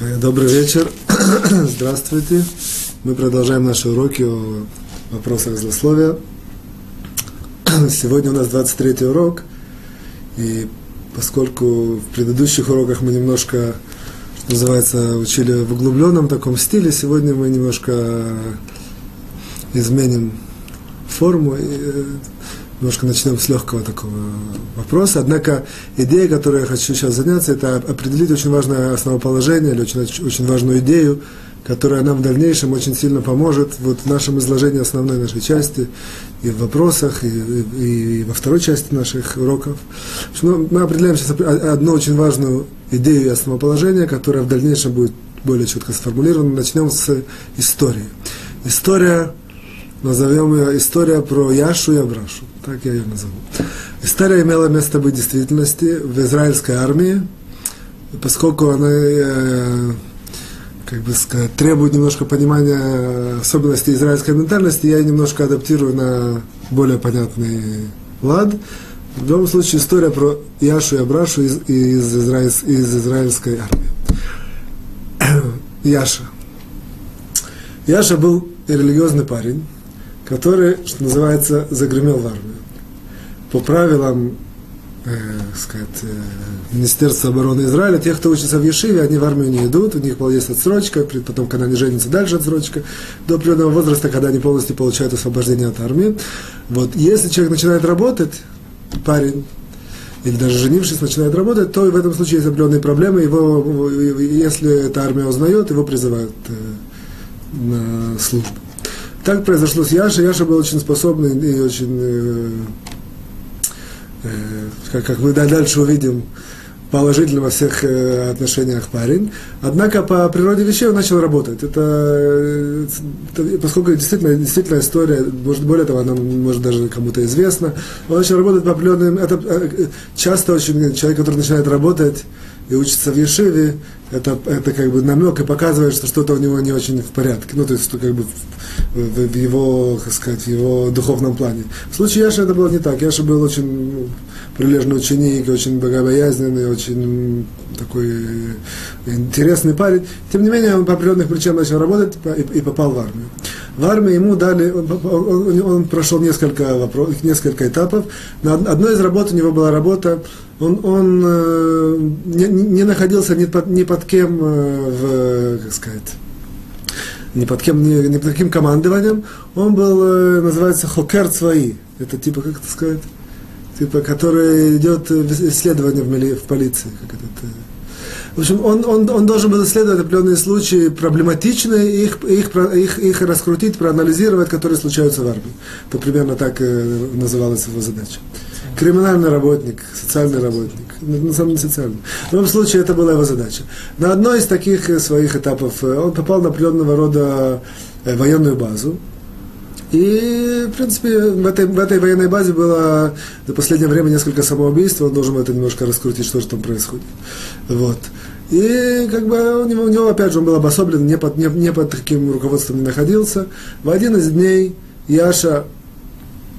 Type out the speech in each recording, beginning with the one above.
Э, добрый вечер. Здравствуйте. Мы продолжаем наши уроки о вопросах злословия. Сегодня у нас 23 урок. И поскольку в предыдущих уроках мы немножко, что называется, учили в углубленном таком стиле, сегодня мы немножко изменим форму. И э, немножко начнем с легкого такого вопроса. Однако идея, которой я хочу сейчас заняться, это определить очень важное основоположение или очень, очень важную идею, которая нам в дальнейшем очень сильно поможет вот в нашем изложении основной нашей части, и в вопросах, и, и, и во второй части наших уроков. Ну, мы определяем сейчас одну очень важную идею и основоположение, которая в дальнейшем будет более четко сформулирована. Начнем с истории. История назовем ее «История про Яшу и Абрашу». Так я ее назову. История имела место быть действительности в израильской армии, поскольку она, э, как бы сказать, требует немножко понимания особенностей израильской ментальности, я ее немножко адаптирую на более понятный лад. В любом случае, история про Яшу и Абрашу из, из, израиль, из израильской армии. Яша. Яша был религиозный парень, который, что называется, загремел в армию. По правилам э, сказать, э, Министерства обороны Израиля, тех, кто учится в Ешиве, они в армию не идут, у них есть отсрочка, потом, когда они женятся, дальше отсрочка, до определенного возраста, когда они полностью получают освобождение от армии. Вот. Если человек начинает работать, парень, или даже женившись, начинает работать, то в этом случае есть определенные проблемы. Его, если эта армия узнает, его призывают э, на службу. Так произошло с Яшей. Яша был очень способный и очень, э, э, как, как мы дальше увидим, положительно во всех э, отношениях парень. Однако по природе вещей он начал работать. Это, это поскольку действительно, действительно история, может, более того, она может даже кому-то известна, он начал работать по определенным... Это, э, часто очень человек, который начинает работать, и учится в Ешиве, это, это как бы намек и показывает, что что-то у него не очень в порядке. Ну, то есть, что как бы в, в, его, как сказать, в его духовном плане. В случае Яши это было не так. Яша был очень прилежный ученик, очень богобоязненный, очень такой интересный парень. Тем не менее, он по определенных причинам начал работать и, и попал в армию. В армии ему дали, он, он, он прошел несколько, вопрос, несколько этапов. На одной из работ у него была работа он, он э, не, не находился ни под, ни под кем, э, в, как сказать, ни под кем, ни, ни под каким командованием. Он был, э, называется, хокер свои. Это типа, как это сказать, типа, который идет исследование в, мили, в полиции. Как это, в общем, он, он, он должен был исследовать определенные случаи проблематичные, их, их, их, их раскрутить, проанализировать, которые случаются в армии. То примерно так называлась его задача криминальный работник, социальный работник. На самом деле социальный. В любом случае, это была его задача. На одной из таких э, своих этапов э, он попал на определенного рода э, военную базу. И, в принципе, в этой, в этой военной базе было за последнее время несколько самоубийств, он должен это немножко раскрутить, что же там происходит. Вот. И как бы у него, у него опять же, он был обособлен, не под, не, не под таким руководством не находился. В один из дней Яша,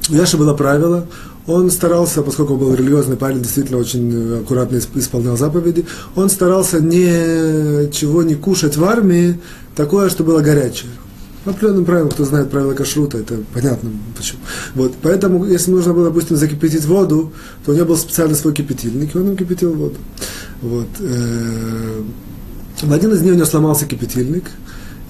у Яши было правило, он старался, поскольку он был религиозный парень, действительно очень э, аккуратно исполнял заповеди, он старался ничего не кушать в армии, такое, что было горячее. По определенным правилам, кто знает правила кашрута, это понятно почему. Вот, поэтому, если нужно было, допустим, закипятить воду, то у него был специально свой кипятильник, и он им кипятил воду. Вот. Э, в один из дней у него сломался кипятильник,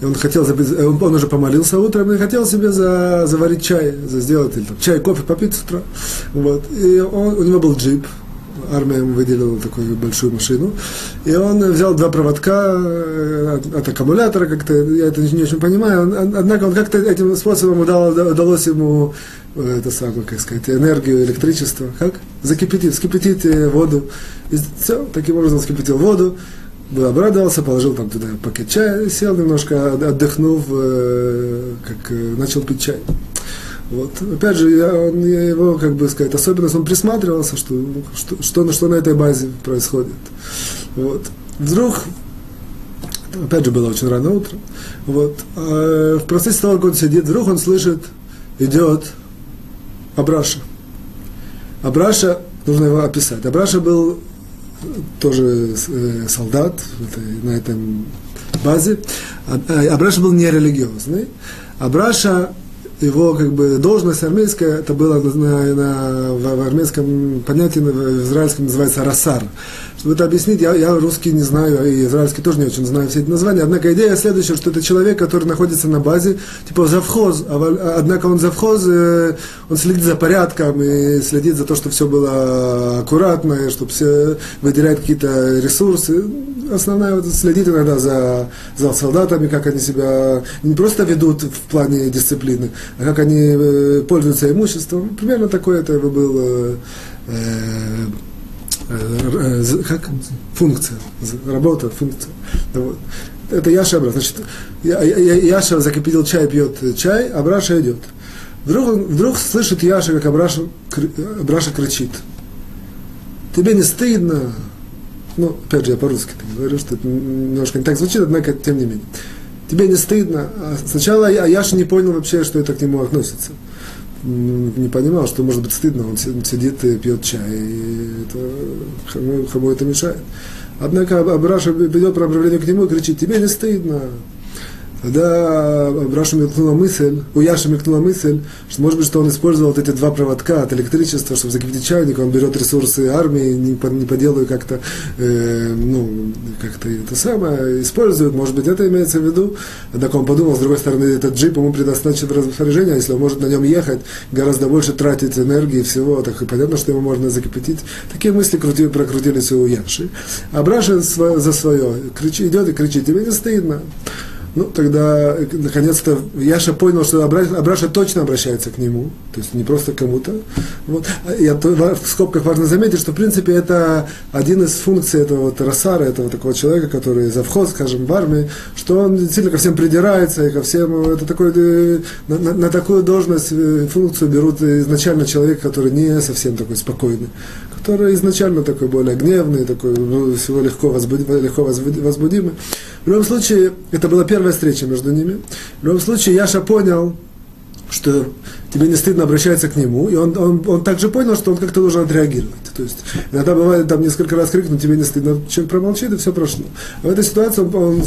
он хотел, он уже помолился утром и хотел себе за, заварить чай, за сделать или там, чай, кофе попить с утра. Вот. И он, у него был джип, армия ему выделила такую большую машину. И он взял два проводка э, от, от аккумулятора, как-то, я это не очень понимаю, однако он как-то этим способом удал, удалось ему э, это самое, как сказать, энергию, электричество, как? Закипятить, вскипятить э, воду. И все, таким образом вскипятил воду, был обрадовался, положил там туда пакет чая, сел немножко, отдохнув, э, как э, начал пить чай. Вот. Опять же, я, он, я его, как бы сказать, особенность, он присматривался, что, что, что, что на этой базе происходит. Вот. Вдруг, опять же, было очень рано утром, вот, а в процессе того, как он сидит, вдруг он слышит, идет Абраша. Абраша, нужно его описать. Абраша был тоже э, солдат на этом базе. Абраша был нерелигиозный. Абраша его как бы должность армейская, это было на, на, в, в армейском понятии, в израильском называется расар. Чтобы это объяснить, я, я русский не знаю, и израильский тоже не очень знаю все эти названия. Однако идея следующая, что это человек, который находится на базе, типа завхоз, а, однако он завхоз, э, он следит за порядком и следит за то, чтобы все было аккуратно, и чтобы все выделяет какие-то ресурсы. Основная вот, следит иногда за, за солдатами, как они себя не просто ведут в плане дисциплины, а как они э, пользуются имуществом. Примерно такой это был э, э, как? функция, работа, функция. Вот. Это Яша Абраша. Значит, Яша закипятил чай, пьет чай, Абраша идет. Вдруг, вдруг слышит Яша, как Абраша, Абраша кричит. Тебе не стыдно? Ну, опять же, я по-русски говорю, что это немножко не так звучит, однако, тем не менее. Тебе не стыдно? А сначала Яша не понял вообще, что это к нему относится не понимал, что может быть стыдно, он сидит и пьет чай, и это, кому это мешает. Однако Абраша ведет направление к нему и кричит, тебе не стыдно, Тогда Раша мелькнула мысль, у Яши мелькнула мысль, что может быть, что он использовал вот эти два проводка от электричества, чтобы закипятить чайник, он берет ресурсы армии, не по, не по делу как-то, э, ну, как-то это самое, использует, может быть, это имеется в виду. Однако он подумал, с другой стороны, этот джип ему предназначен распоряжение, а если он может на нем ехать, гораздо больше тратить энергии и всего, так и понятно, что ему можно закипятить. Такие мысли крути, прокрутились у Яши. А Браша за свое кричит, идет и кричит, тебе не стыдно. Ну, тогда, наконец-то, Яша понял, что Абраша точно обращается к нему, то есть не просто кому-то. Вот. Я в скобках важно заметить, что, в принципе, это один из функций этого вот Рассара, этого такого человека, который завхоз, скажем, в армии, что он действительно ко всем придирается, и ко всем, это такой, э, на, на, на такую должность, э, функцию берут изначально человек, который не совсем такой спокойный, который изначально такой более гневный, такой ну, всего легко, возбуди, легко возбудимый. В любом случае, это была первая встреча между ними. В любом случае, Яша понял, что тебе не стыдно обращаться к нему, и он, он, он также понял, что он как-то должен отреагировать. То есть иногда бывает там несколько раз крикнуть, тебе не стыдно, человек промолчит, и все прошло. А в этой ситуации он,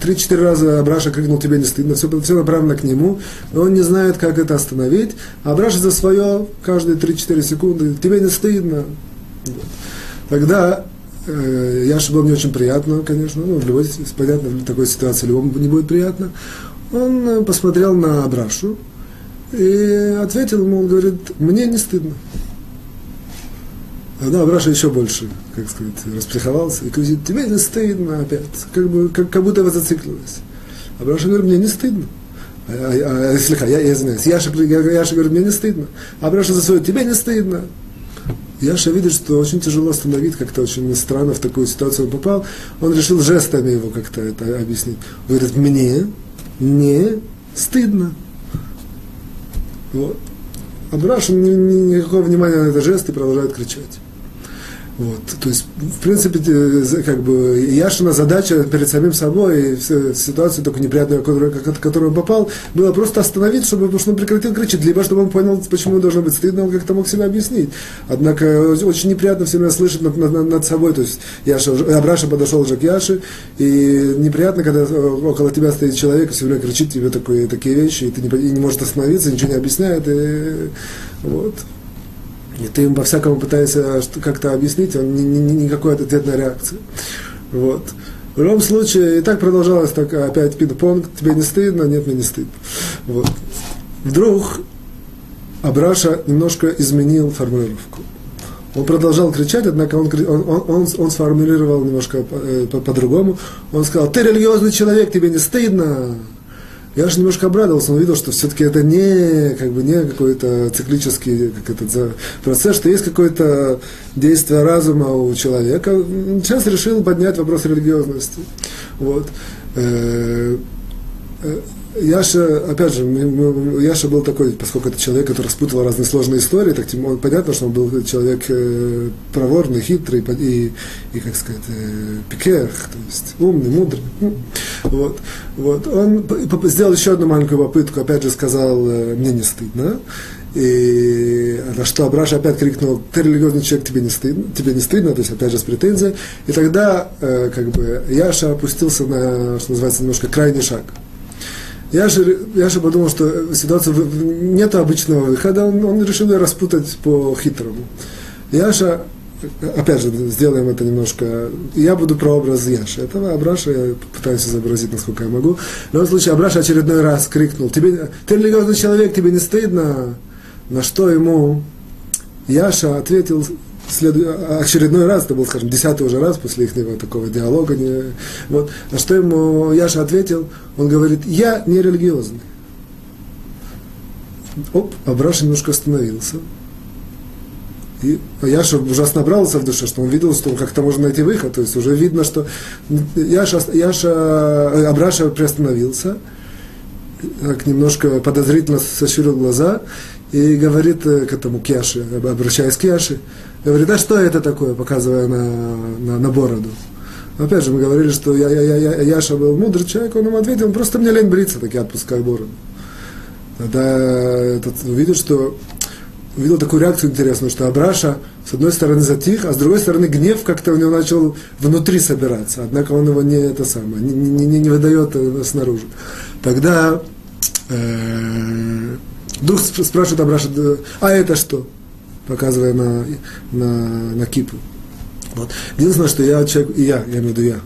три-четыре раза Абраша крикнул, тебе не стыдно, все, все направлено к нему, и он не знает, как это остановить, а Абраша за свое каждые три-четыре секунды, тебе не стыдно. Вот. Тогда Э, Яше было не очень приятно, конечно, ну, в любой, понятно, в такой ситуации любому не будет приятно. Он э, посмотрел на Абрашу и ответил ему, он говорит, мне не стыдно. Да, Абраша еще больше, как сказать, распсиховался и говорит, тебе не стыдно опять, как, бы, как, как будто вы зациклились. Абраша говорит, мне не стыдно. А, а, а, слегка, я, я извиняюсь, Яша, Яша говорит, мне не стыдно. Абраша за свое, тебе не стыдно. Яша видит, что очень тяжело остановить, как-то очень странно в такую ситуацию он попал. Он решил жестами его как-то это объяснить. Говорит, мне не стыдно. Вот. А никакого внимания на этот жест и продолжает кричать. Вот, то есть, в принципе, как бы Яшина задача перед самим собой, в ситуации только неприятной, в которую он попал, было просто остановить, чтобы, чтобы он прекратил кричать, либо чтобы он понял, почему должно быть стыдно, он как-то мог себя объяснить. Однако очень неприятно все время слышать над, над, над собой, то есть Яша, Абраша подошел уже к Яше, и неприятно, когда около тебя стоит человек и все время кричит тебе такие, такие вещи, и ты не, и не можешь остановиться, ничего не объясняет, и вот. И ты ему по-всякому пытаешься как-то объяснить, он ни, ни, никакой ответной реакции. Вот. В любом случае, и так продолжалось, так опять пинг-понг, тебе не стыдно, нет, мне не стыдно. Вот. Вдруг Абраша немножко изменил формулировку. Он продолжал кричать, однако он, он, он, он сформулировал немножко э, по-другому. По он сказал, ты религиозный человек, тебе не стыдно. Я же немножко обрадовался, он увидел, что все-таки это не, как бы, не какой-то циклический как этот, процесс, что есть какое-то действие разума у человека. Сейчас решил поднять вопрос религиозности. Вот. Яша, опять же, Яша был такой, поскольку это человек, который распутывал разные сложные истории, так тем, понятно, что он был человек э, проворный, хитрый и, и как сказать, э, пикер, то есть умный, мудрый. Ну, вот, вот. Он сделал еще одну маленькую попытку, опять же сказал, э, мне не стыдно. И на что Абраша опять крикнул, ты религиозный человек, тебе не стыдно, тебе не стыдно, то есть опять же с претензией. И тогда как бы Яша опустился на, что называется, немножко крайний шаг. Яша, Яша подумал, что ситуация нет обычного выхода, он, он решил ее распутать по-хитрому. Яша, опять же, сделаем это немножко, я буду прообраз Яши. Этого Абраша я пытаюсь изобразить, насколько я могу. В любом случае, Абраша очередной раз крикнул, тебе, ты религиозный человек, тебе не стыдно? На что ему Яша ответил следу... очередной раз, это был, скажем, десятый уже раз после их такого диалога. Не... Вот. На что ему Яша ответил, он говорит, я не религиозный. Оп, Абраша немножко остановился. И Яша ужасно набрался в душе, что он видел, что как-то можно найти выход. То есть уже видно, что Яша, Яша э, Абраша приостановился, так немножко подозрительно сощурил глаза и говорит э, к этому Кяше, обращаясь к Кяше, говорит, а что это такое, показывая на, на, на бороду. Опять же, мы говорили, что я, я, я, я, Яша был мудрый человек, он ему ответил, просто мне лень бриться, так я отпускаю бороду. Тогда этот, увидел, что увидел такую реакцию интересную, что Абраша с одной стороны затих, а с другой стороны гнев как-то у него начал внутри собираться. Однако он его не это самое, не, не, не, не выдает э, снаружи. Тогда э, вдруг спрашивает Абраша, а это что? Показывая на, на, на кипу. Вот. Единственное, что я человек, и я, я имею в виду я,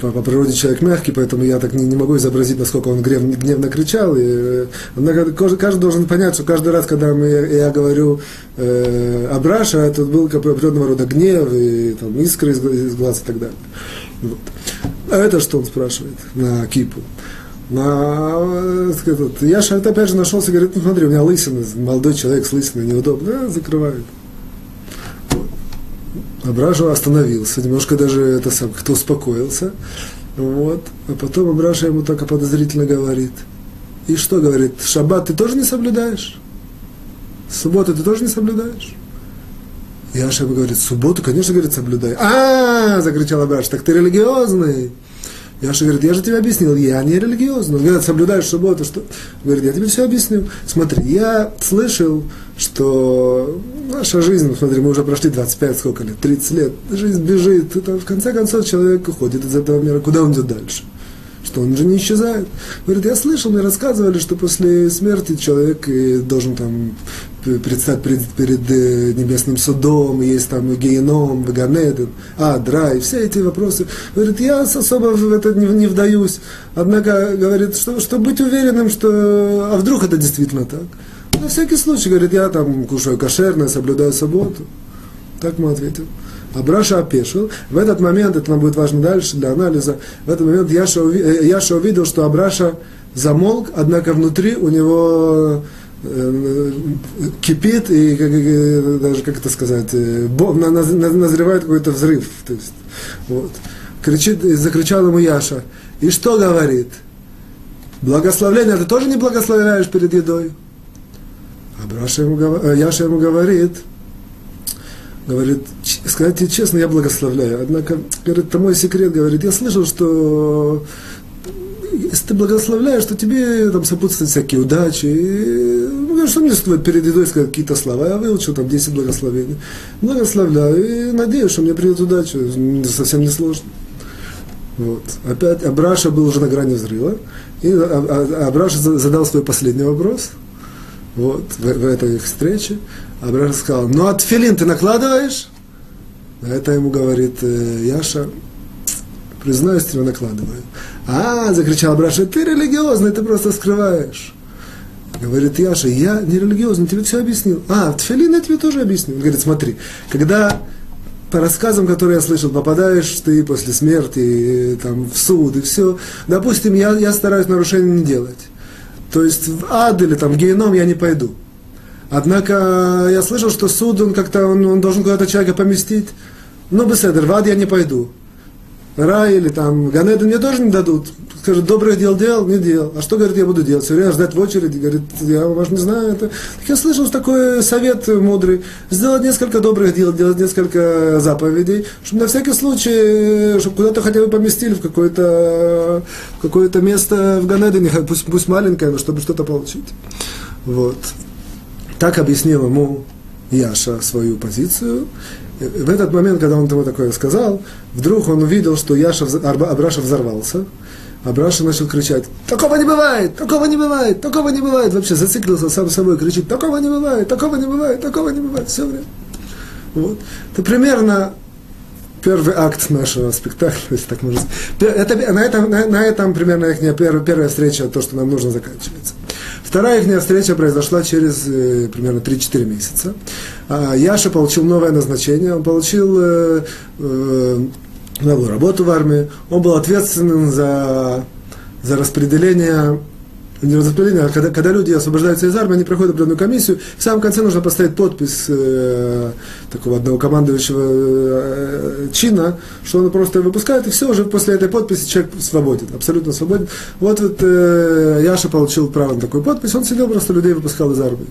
по, по природе человек мягкий, поэтому я так не, не могу изобразить, насколько он гнев, гневно кричал. И, однако каждый, каждый должен понять, что каждый раз, когда мы, я, говорю э, Абраша, это был как определенного рода гнев, и там, искры из, из глаз и так далее. Вот. А это что он спрашивает на кипу? На, этот, я же опять же нашелся, говорит, ну смотри, у меня лысина, молодой человек с лысиной, неудобно, да, закрывают. Абраша остановился, немножко даже это сам как-то успокоился. Вот. А потом Абраша ему так подозрительно говорит. И что говорит? Шаббат ты тоже не соблюдаешь? Субботу ты тоже не соблюдаешь? И ему говорит, субботу, конечно, говорит, соблюдай. А, закричал Абраш, так ты религиозный. Яша говорит, я же тебе объяснил, я не религиозный. Он говорит, соблюдаешь субботу, что? Говорит, я тебе все объясню. Смотри, я слышал, что наша жизнь, смотри, мы уже прошли 25, сколько лет, 30 лет, жизнь бежит, это, в конце концов человек уходит из этого мира, куда он идет дальше? что он же не исчезает. Говорит, я слышал, мне рассказывали, что после смерти человек должен там предстать перед, перед э, небесным судом, есть там геном, ганеден, адра, и все эти вопросы. Говорит, я особо в это не, не вдаюсь. Однако, говорит, что, что быть уверенным, что... А вдруг это действительно так? На всякий случай, говорит, я там кушаю кошерно, соблюдаю субботу. Так мы ответил. Абраша опешил. В этот момент, это нам будет важно дальше для анализа, в этот момент Яша, э, Яша увидел, что Абраша замолк, однако внутри у него кипит и как, даже как это сказать, э, назревает какой-то взрыв. То есть, вот. Кричит, закричал ему Яша. И что говорит? Благословление ты тоже не благословляешь перед едой? Абраша ему, Яша ему говорит, говорит, сказать честно, я благословляю. Однако, говорит, это мой секрет, говорит, я слышал, что если ты благословляешь, то тебе там сопутствуют всякие удачи. И, ну, что мне стоит перед едой сказать какие-то слова? Я выучил там 10 благословений. Благословляю и надеюсь, что мне придет удача. Совсем не сложно. Вот. Опять Абраша был уже на грани взрыва. И Абраша задал свой последний вопрос – вот, в, в этой их встрече. Абрахам сказал, ну а тфилин ты накладываешь? На это ему говорит э, Яша, признаюсь, тебе накладываю. А, закричал Абраша, ты религиозный, ты просто скрываешь. Говорит Яша, я не религиозный, тебе все объяснил. А, тфилин я тебе тоже объяснил. Он говорит, смотри, когда по рассказам, которые я слышал, попадаешь ты после смерти там, в суд и все, допустим, я, я стараюсь нарушения не делать. То есть в ад или там в геном я не пойду. Однако я слышал, что суд, он как-то, он, он должен куда-то человека поместить. Ну, беседер, в ад я не пойду. Рай или там Ганеда мне тоже не дадут. Скажет, добрых дел делал, не делал. А что, говорит, я буду делать? Все время ждать в очереди. Говорит, я вас не знаю. Это... Так я слышал такой совет мудрый. Сделать несколько добрых дел, делать несколько заповедей, чтобы на всякий случай, чтобы куда-то хотя бы поместили в какое-то какое место в Ганедане, пусть, пусть маленькое, но чтобы что-то получить. Вот. Так объяснил ему Яша свою позицию. В этот момент, когда он ему такое сказал, вдруг он увидел, что Яша, Абраша взорвался. Абраша начал кричать, такого не бывает, такого не бывает, такого не бывает. Вообще зациклился сам собой, кричит, такого не бывает, такого не бывает, такого не бывает, все время. Вот. Это примерно первый акт нашего спектакля, если так можно сказать. Это, на, этом, на, на этом примерно их первая, первая встреча, то, что нам нужно, заканчивается. Вторая их встреча произошла через э, примерно 3-4 месяца. А Яша получил новое назначение, он получил э, э, новую работу в армии, он был ответственным за, за распределение не распределение, а когда, когда люди освобождаются из армии, они проходят определенную комиссию, в самом конце нужно поставить подпись э, такого одного командующего э, чина, что он просто выпускает, и все, уже после этой подписи человек свободен, абсолютно свободен. Вот, вот э, Яша получил право на такую подпись, он сидел просто людей выпускал из армии.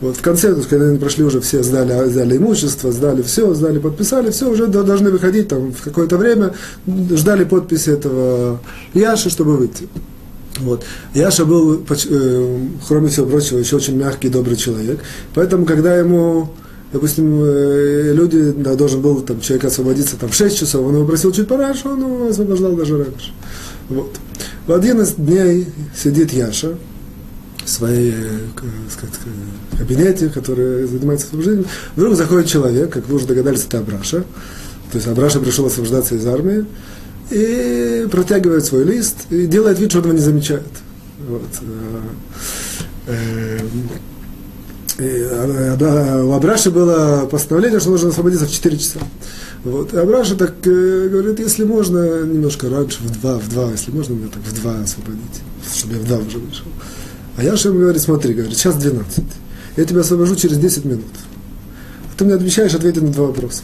Вот в конце, то есть, когда они прошли уже все, сдали, сдали имущество, сдали все, сдали, подписали, все, уже должны выходить там в какое-то время, ждали подписи этого Яши, чтобы выйти. Вот. Яша был, э, кроме всего прочего, еще очень мягкий, добрый человек. Поэтому, когда ему, допустим, э, люди, да, должен был там, человек освободиться там, в 6 часов, он его просил чуть пораньше, он его освобождал даже раньше. Вот. В один из дней сидит Яша в своей э, сказать, кабинете, который занимается освобождением. Вдруг заходит человек, как вы уже догадались, это Абраша. То есть Абраша пришел освобождаться из армии и протягивает свой лист и делает вид, что его не замечает. Вот. Э, э, э, у Абраши было постановление, что нужно освободиться в 4 часа. Вот. И Абраша так говорит, если можно, немножко раньше, в 2, в 2, если можно, меня так в 2 освободить, чтобы я в 2 уже вышел. А Яша ему говорит, смотри, говорит, сейчас 12. Я тебя освобожу через 10 минут. А ты мне обещаешь ответить на два вопроса.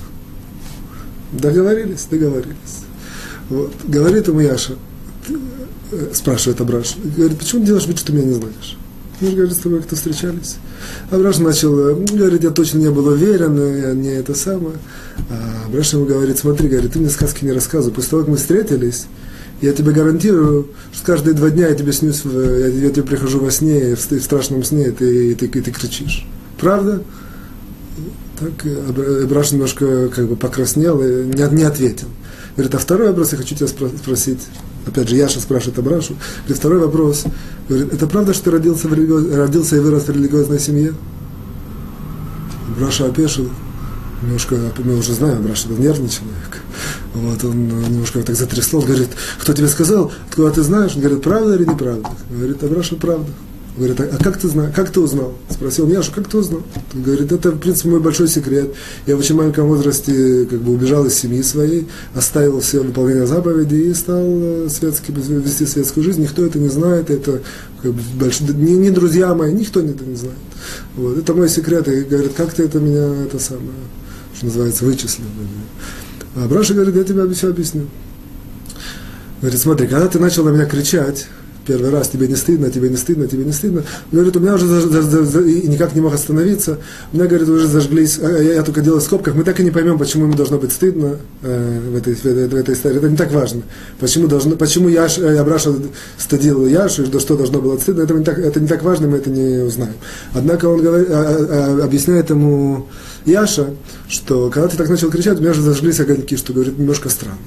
Договорились? Договорились. Вот. Говорит ему Яша, э, спрашивает Абраш, говорит, почему ты делаешь вид, что ты меня не знаешь? Мы же, говорит, с тобой как-то встречались. Абраш начал, э, говорит, я точно не был уверен, я не это самое. А Абраш ему говорит, смотри, говорит, ты мне сказки не рассказывай. После того, как мы встретились, я тебе гарантирую, что каждые два дня я тебе снюсь, я, я тебе прихожу во сне, в, в страшном сне, и ты, и ты, и ты кричишь. Правда? Так Абраш немножко как бы покраснел и не, не ответил. Говорит, а второй вопрос я хочу тебя спросить. Опять же, Яша спрашивает Абрашу. Говорит, второй вопрос. Говорит, это правда, что ты родился, в религи... родился и вырос в религиозной семье? Абраша опешил. Немножко, мы уже знаем, Абраша был нервный человек. Вот, он немножко так затрясло, говорит, кто тебе сказал, откуда ты знаешь? Он говорит, правда или неправда? Говорит, Абраша, правда. Говорит, а, как ты знаешь, как ты узнал? Спросил Яшу, как ты узнал? Он говорит, это, в принципе, мой большой секрет. Я в очень маленьком возрасте как бы убежал из семьи своей, оставил все выполнение заповедей и стал э, светский, вести светскую жизнь. Никто это не знает, это как бы, больш... не, не друзья мои, никто это не знает. Вот, это мой секрет. И говорит, как ты это меня, это самое, что называется, вычислил. А Браша говорит, я тебе все объясню. Говорит, смотри, когда ты начал на меня кричать, первый раз, тебе не стыдно, тебе не стыдно, тебе не стыдно. Он говорит, у меня уже за, за, за, и никак не мог остановиться. У меня, говорит, уже зажглись, а я, я только делал в скобках. Мы так и не поймем, почему ему должно быть стыдно э, в, этой, в, этой, в этой истории. Это не так важно. Почему, должно, почему Яш, э, Абраша стыдил Яшу, и что должно было стыдно, это не, так, это не так важно, мы это не узнаем. Однако он говорит, а, а, а, объясняет ему Яша, что когда ты так начал кричать, у меня уже зажглись огоньки, что, говорит, немножко странно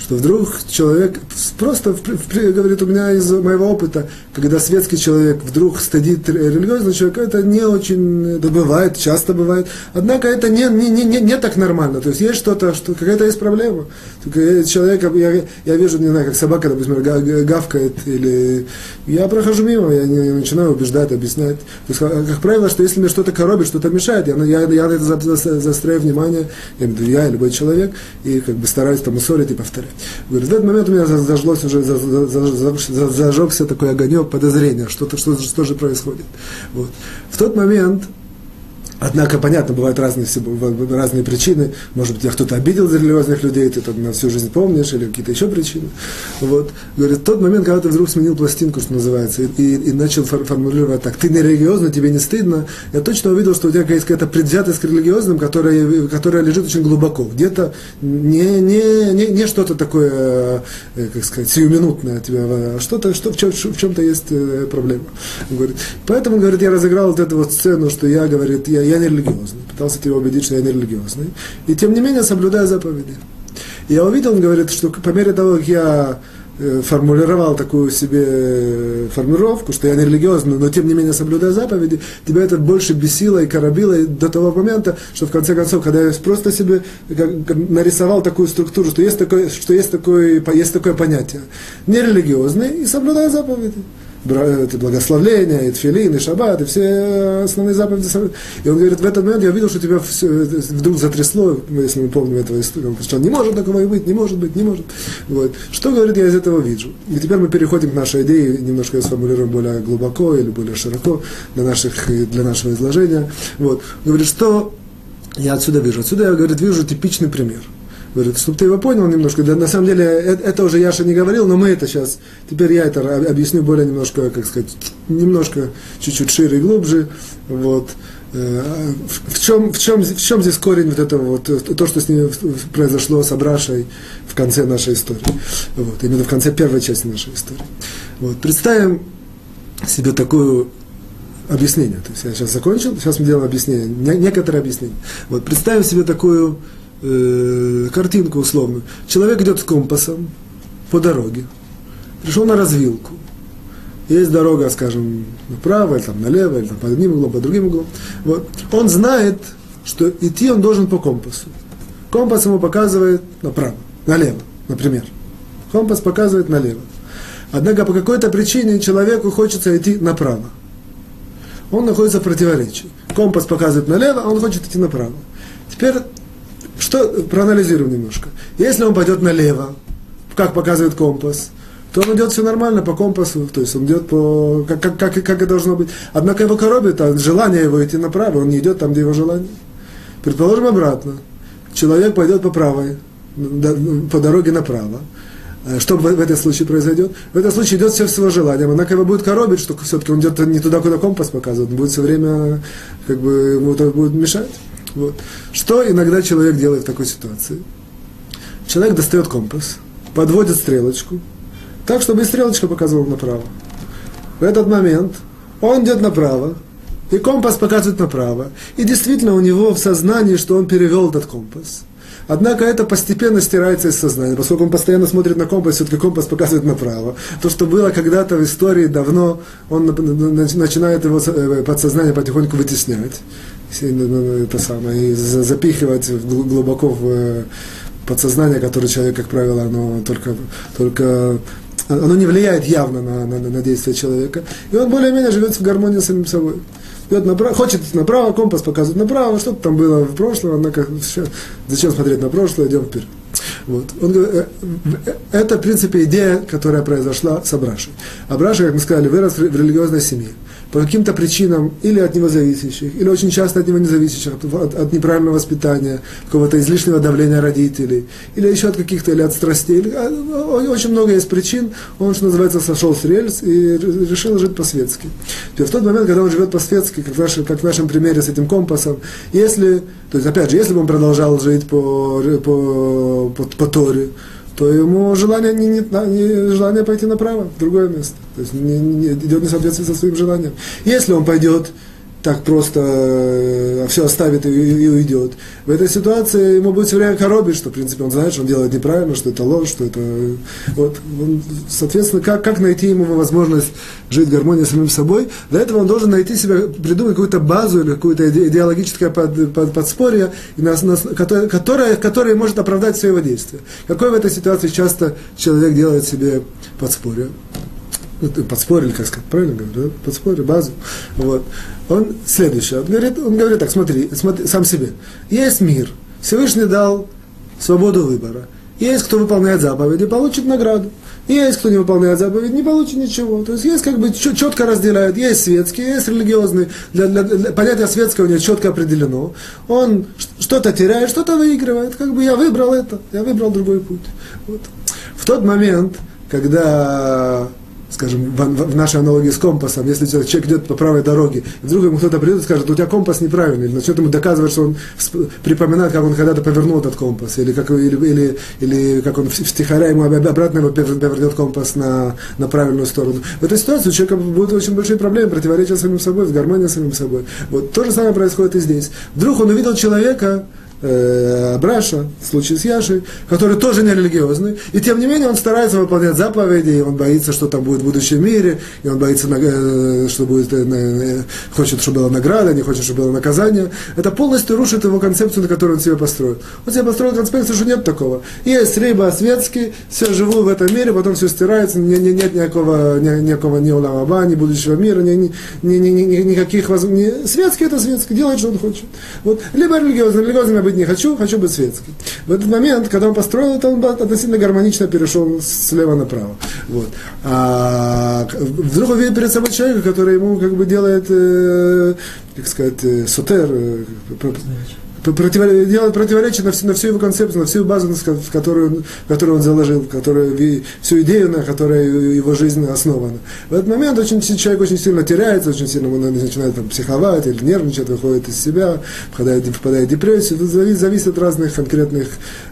что вдруг человек просто говорит у меня из моего опыта, когда светский человек вдруг стыдит религиозного человека, это не очень, это бывает, часто бывает. Однако это не, не, не, не, не так нормально. То есть есть что-то, что, какая-то есть проблема. Только человек, я, я вижу, не знаю, как собака, например, гавкает, или я прохожу мимо, я не начинаю убеждать, объяснять. То есть, как правило, что если мне что-то коробит, что-то мешает, я, я, я на это заостряю внимание, я, я любой человек, и как бы стараюсь там усорить и повторять. Говорит, в этот момент у меня зажглось уже, зажегся такой огонек подозрения, что-то, что, что же происходит. Вот. В тот момент Однако, понятно, бывают разные, разные причины. Может быть, тебя кто-то обидел религиозных людей, ты там на всю жизнь помнишь, или какие-то еще причины. Вот. Говорит, тот момент, когда ты вдруг сменил пластинку, что называется, и, и, начал формулировать так, ты не религиозный, тебе не стыдно, я точно увидел, что у тебя есть какая-то предвзятость к религиозным, которая, которая лежит очень глубоко. Где-то не, не, не, не что-то такое, э, как сказать, сиюминутное тебя, а что-то, что, в, чем, в чем-то есть э, проблема. говорит, поэтому, говорит, я разыграл вот эту вот сцену, что я, говорит, я я не религиозный. Пытался тебя убедить, что я не религиозный. И тем не менее соблюдаю заповеди. И я увидел, он говорит, что по мере того, как я э, формулировал такую себе э, формулировку, что я не религиозный, но тем не менее соблюдаю заповеди, тебя это больше бесило и коробило и до того момента, что в конце концов, когда я просто себе нарисовал такую структуру, что есть такое, что есть такое, есть такое понятие, нерелигиозный и соблюдаю заповеди благословления, и тфилин, и шаббат, и все основные заповеди. И он говорит, в этот момент я видел, что тебя все, вдруг затрясло, если мы помним этого историю, что не может такого и быть, не может быть, не может. Вот. Что, говорит, я из этого вижу? И теперь мы переходим к нашей идее, немножко ее сформулируем более глубоко или более широко для, наших, для нашего изложения. Вот. Говорит, что я отсюда вижу? Отсюда я, говорит, вижу типичный пример – Говорит, чтобы ты его понял немножко. Да, на самом деле, это, это уже Яша не говорил, но мы это сейчас, теперь я это объясню более немножко, как сказать, немножко чуть-чуть шире и глубже. Вот. Э, в чем, в, чем, в чем здесь корень вот этого, вот, то, что с ним произошло с Абрашей в конце нашей истории? Вот, именно в конце первой части нашей истории. Вот, представим себе такую объяснение. То есть я сейчас закончил, сейчас мы делаем объяснение, некоторые объяснения. Вот, представим себе такую э, картинку условную. Человек идет с компасом по дороге, пришел на развилку. Есть дорога, скажем, направо, или там налево, или там под одним углом, под другим углом. Вот. Он знает, что идти он должен по компасу. Компас ему показывает направо, налево, например. Компас показывает налево. Однако по какой-то причине человеку хочется идти направо. Он находится в противоречии. Компас показывает налево, а он хочет идти направо. Теперь что, проанализируем немножко. Если он пойдет налево, как показывает компас, то он идет все нормально по компасу, то есть он идет по, как, как, как, как и должно быть. Однако его коробит а желание его идти направо, он не идет там, где его желание. Предположим обратно. Человек пойдет по правой, по дороге направо. Э, что в, этом случае произойдет? В этом случае идет все с его желанием, однако его будет коробить, что все-таки он идет не туда, куда компас показывает, он будет все время, как бы, ему это будет мешать. Вот. Что иногда человек делает в такой ситуации? Человек достает компас, подводит стрелочку, так, чтобы и стрелочка показывала направо. В этот момент он идет направо, и компас показывает направо. И действительно у него в сознании, что он перевел этот компас. Однако это постепенно стирается из сознания, поскольку он постоянно смотрит на компас, все-таки компас показывает направо. То, что было когда-то в истории давно, он начинает его э, подсознание потихоньку вытеснять это самое, и запихивать глубоко в э, подсознание, которое человек, как правило, оно только, только оно не влияет явно на, на, на действие человека. И он более-менее живет в гармонии с самим собой. Идет направо, хочет направо, компас показывает направо, что-то там было в прошлом, однако зачем смотреть на прошлое, идем вперед. Вот. Он, э, э, это, в принципе, идея, которая произошла с Абрашей. Абраша, как мы сказали, вырос в религиозной семье по каким-то причинам, или от него зависящих, или очень часто от него не зависящих, от, от неправильного воспитания, какого-то излишнего давления родителей, или еще от каких-то, или от страстей. Или, а, очень много есть причин. Он, что называется, сошел с рельс и решил жить по-светски. В тот момент, когда он живет по-светски, как в, нашем, как в нашем примере с этим компасом, если, то есть, опять же, если бы он продолжал жить по, по, по, по Торе, то ему желание, не, не, не, желание пойти направо, в другое место. То есть не, не, идет не соответствие со своим желанием. Если он пойдет так просто э, все оставит и, и уйдет. В этой ситуации ему будет все время коробить, что, в принципе, он знает, что он делает неправильно, что это ложь, что это... Вот, он, соответственно, как, как найти ему возможность жить в гармонии с самим собой? Для этого он должен найти себя, придумать какую-то базу или какое-то идеологическое под, под, подспорье, которое, которое, которое может оправдать все его действия. Какое в этой ситуации часто человек делает себе подспорье? Подспорили, как сказать, правильно говорю, да? подспорили базу. Вот. Он следующий, он говорит, он говорит так, смотри, смотри, сам себе. Есть мир, Всевышний дал свободу выбора. Есть, кто выполняет заповеди, получит награду. Есть, кто не выполняет заповедь, не получит ничего. То есть есть как бы четко разделяют. Есть светские, есть религиозные. Для, для, для, понятие светского у него четко определено. Он что-то теряет, что-то выигрывает. Как бы я выбрал это, я выбрал другой путь. Вот. В тот момент, когда скажем, в, в, в нашей аналогии с компасом, если человек идет по правой дороге, вдруг ему кто-то придет и скажет, у тебя компас неправильный, или начнет ему доказывать, что он припоминает, как он когда-то повернул этот компас, или как, или, или, или как он втихаря ему обратно его повернет компас на, на правильную сторону. В этой ситуации у человека будут очень большие проблемы, противоречия самим собой, с гармонией самим собой. Вот то же самое происходит и здесь. Вдруг он увидел человека, э, Абраша, в случае с Яшей, который тоже не религиозный, и тем не менее он старается выполнять заповеди, и он боится, что там будет в будущем мире, и он боится, э, что будет, э, э, хочет, чтобы была награда, не хочет, чтобы было наказание. Это полностью рушит его концепцию, на которую он себе построил. Он себе построил концепцию, что нет такого. Есть рыба светский, все живу в этом мире, потом все стирается, не, не, нет никакого, ни, никакого ни уламаба, ни будущего мира, ни, ни, ни, ни, ни, никаких возможностей. Светский это светский, делает, что он хочет. Вот. Либо религиозный, религиозный быть не хочу, хочу быть светским. В этот момент, когда он построил это, он относительно гармонично перешел слева направо. Вот. А вдруг он видит перед собой человека, который ему как бы делает, э, как сказать, э, сотер, э, делает противоречие на всю, на всю его концепцию, на всю базу, которую, которую он заложил, которую, всю идею, на которой его жизнь основана. В этот момент очень, человек очень сильно теряется, очень сильно он начинает там, психовать или нервничать, выходит из себя, впадает, впадает в депрессию. Это зависит, зависит от разных конкретных,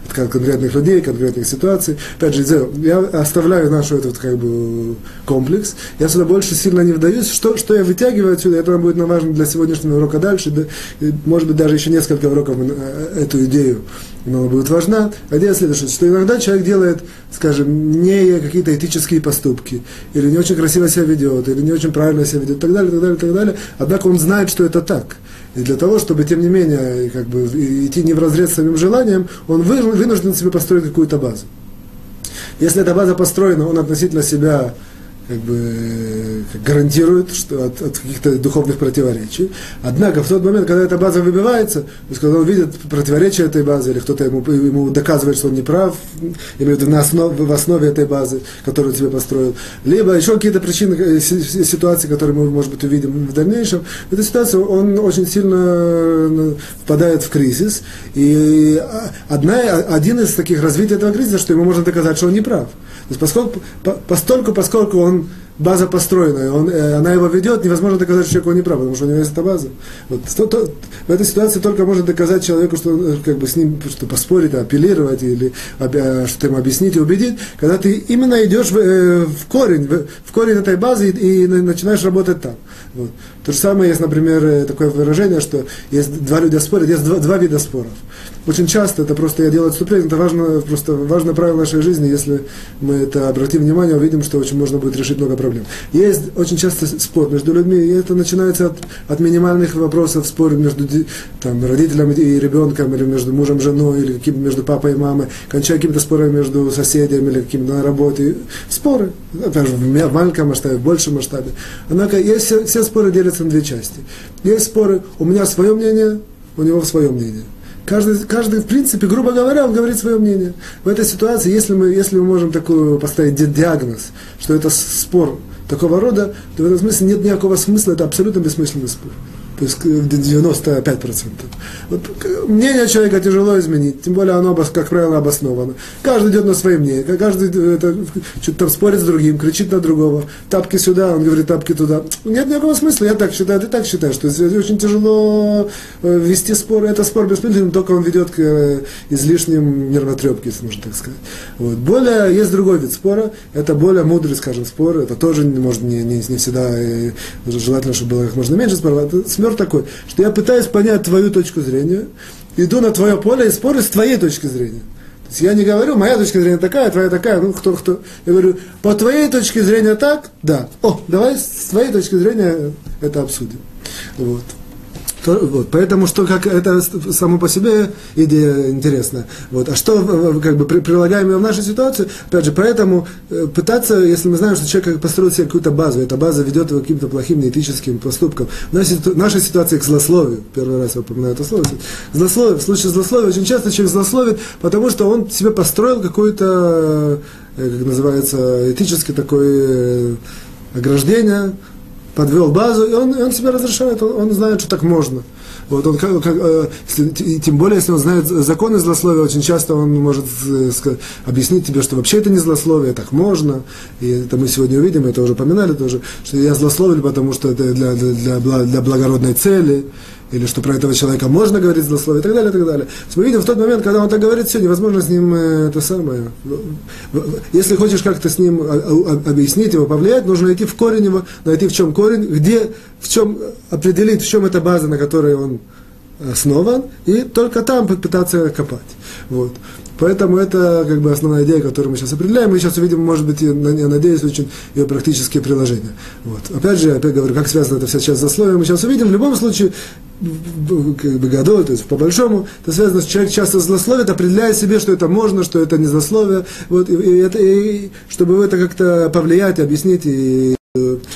от конкретных людей, конкретных ситуаций. Опять же, я оставляю наш этот как бы, комплекс, я сюда больше сильно не вдаюсь. Что, что я вытягиваю отсюда, это будет важно для сегодняшнего урока дальше, да, может быть, даже еще несколько уроков уроков э, эту идею много будет важна. Идея следующая, что иногда человек делает, скажем, не какие-то этические поступки, или не очень красиво себя ведет, или не очень правильно себя ведет, и так далее, и так далее, и так далее. Однако он знает, что это так. И для того, чтобы, тем не менее, как бы, идти не в разрез с самим желанием, он вынужден себе построить какую-то базу. Если эта база построена, он относительно себя как бы гарантирует что от, от каких-то духовных противоречий. Однако в тот момент, когда эта база выбивается, то есть когда он видит противоречие этой базы, или кто-то ему, ему доказывает, что он не прав, имеет в, основ, в основе этой базы, которую он себе построил, либо еще какие-то причины, э, ситуации, которые мы, может быть, увидим в дальнейшем, в этой ситуации он очень сильно э, впадает в кризис. И одна, один из таких развитий этого кризиса, что ему можно доказать, что он не прав. Есть поскольку, постольку, поскольку он база построена, он, э, она его ведет, невозможно доказать, что человек он не прав, потому что у него есть эта база. Вот, то, то, в этой ситуации только можно доказать человеку, что э, как бы с ним что поспорить, апеллировать или э, что-то ему объяснить и убедить, когда ты именно идешь в, э, в корень, в, в корень этой базы и, и начинаешь работать там. Вот. То же самое есть, например, э, такое выражение, что есть два люди спорят, есть два, два вида споров. Очень часто это просто я делаю отступление, это важно, просто важное правило нашей жизни, если мы это обратим внимание, увидим, что очень можно будет решить много проблем. Есть очень часто спор между людьми, и это начинается от, от минимальных вопросов, спор между там, родителем и ребенком, или между мужем и женой, или каким, между папой и мамой, кончая какими-то спорами между соседями, или какими-то на работе. Споры, опять же, в маленьком масштабе, в большем масштабе. Однако есть все споры делятся на две части. Есть споры, у меня свое мнение, у него свое мнение. Каждый, каждый, в принципе, грубо говоря, он говорит свое мнение. В этой ситуации, если мы, если мы можем такую поставить диагноз, что это спор такого рода, то в этом смысле нет никакого смысла, это абсолютно бессмысленный спор то есть 95%. Вот, мнение человека тяжело изменить, тем более оно, как правило, обосновано. Каждый идет на свои мнения, каждый это, что-то там спорит с другим, кричит на другого, тапки сюда, он говорит тапки туда. Нет никакого смысла, я так считаю, ты так считаешь, что очень тяжело э, вести спор, это спор бессмысленный, только он ведет к э, излишним нервотрепке, если можно так сказать. Вот. Более, есть другой вид спора, это более мудрый, скажем, спор, это тоже может не, не, не всегда э, желательно, чтобы было как можно меньше споров, партнер такой, что я пытаюсь понять твою точку зрения, иду на твое поле и спорю с твоей точки зрения. То есть я не говорю, моя точка зрения такая, твоя такая, ну кто, кто. Я говорю, по твоей точке зрения так, да. О, давай с твоей точки зрения это обсудим. Вот. То, вот, поэтому что как это само по себе идея интересная. Вот, а что как бы прилагаем ее в нашу ситуацию? Опять же, поэтому э, пытаться, если мы знаем, что человек построил себе какую-то базу, эта база ведет его к каким-то плохим неэтическим поступкам. В нашей, нашей ситуации к злословию, первый раз я упоминаю это слово, злословие, в случае злословия очень часто человек злословит, потому что он себе построил какую-то, э, как называется, этический такой э, ограждение, подвел базу, и он, и он себе разрешает, он, он знает, что так можно. Вот он, как, как, э, тем более, если он знает законы злословия, очень часто он может э, сказать, объяснить тебе, что вообще это не злословие, так можно. И это мы сегодня увидим, это уже упоминали тоже, что я злословил, потому что это для, для, для, для благородной цели или что про этого человека можно говорить злословие и так далее, и так далее. То есть мы видим в тот момент, когда он так говорит, все, невозможно с ним э, это самое. Если хочешь как-то с ним объяснить его, повлиять, нужно найти в корень его, найти в чем корень, где, в чем, определить, в чем эта база, на которой он основан, и только там попытаться копать. Вот. Поэтому это как бы основная идея, которую мы сейчас определяем. Мы сейчас увидим, может быть, я надеюсь, очень ее практические приложения. Вот. Опять же, опять говорю, как связано это вся часть засловия, мы сейчас увидим. В любом случае, как бы годой, то есть по большому, это связано с человек часто злословит, определяя себе, что это можно, что это не злословие, вот, и, и, это, и, чтобы это как-то повлиять, объяснить, и,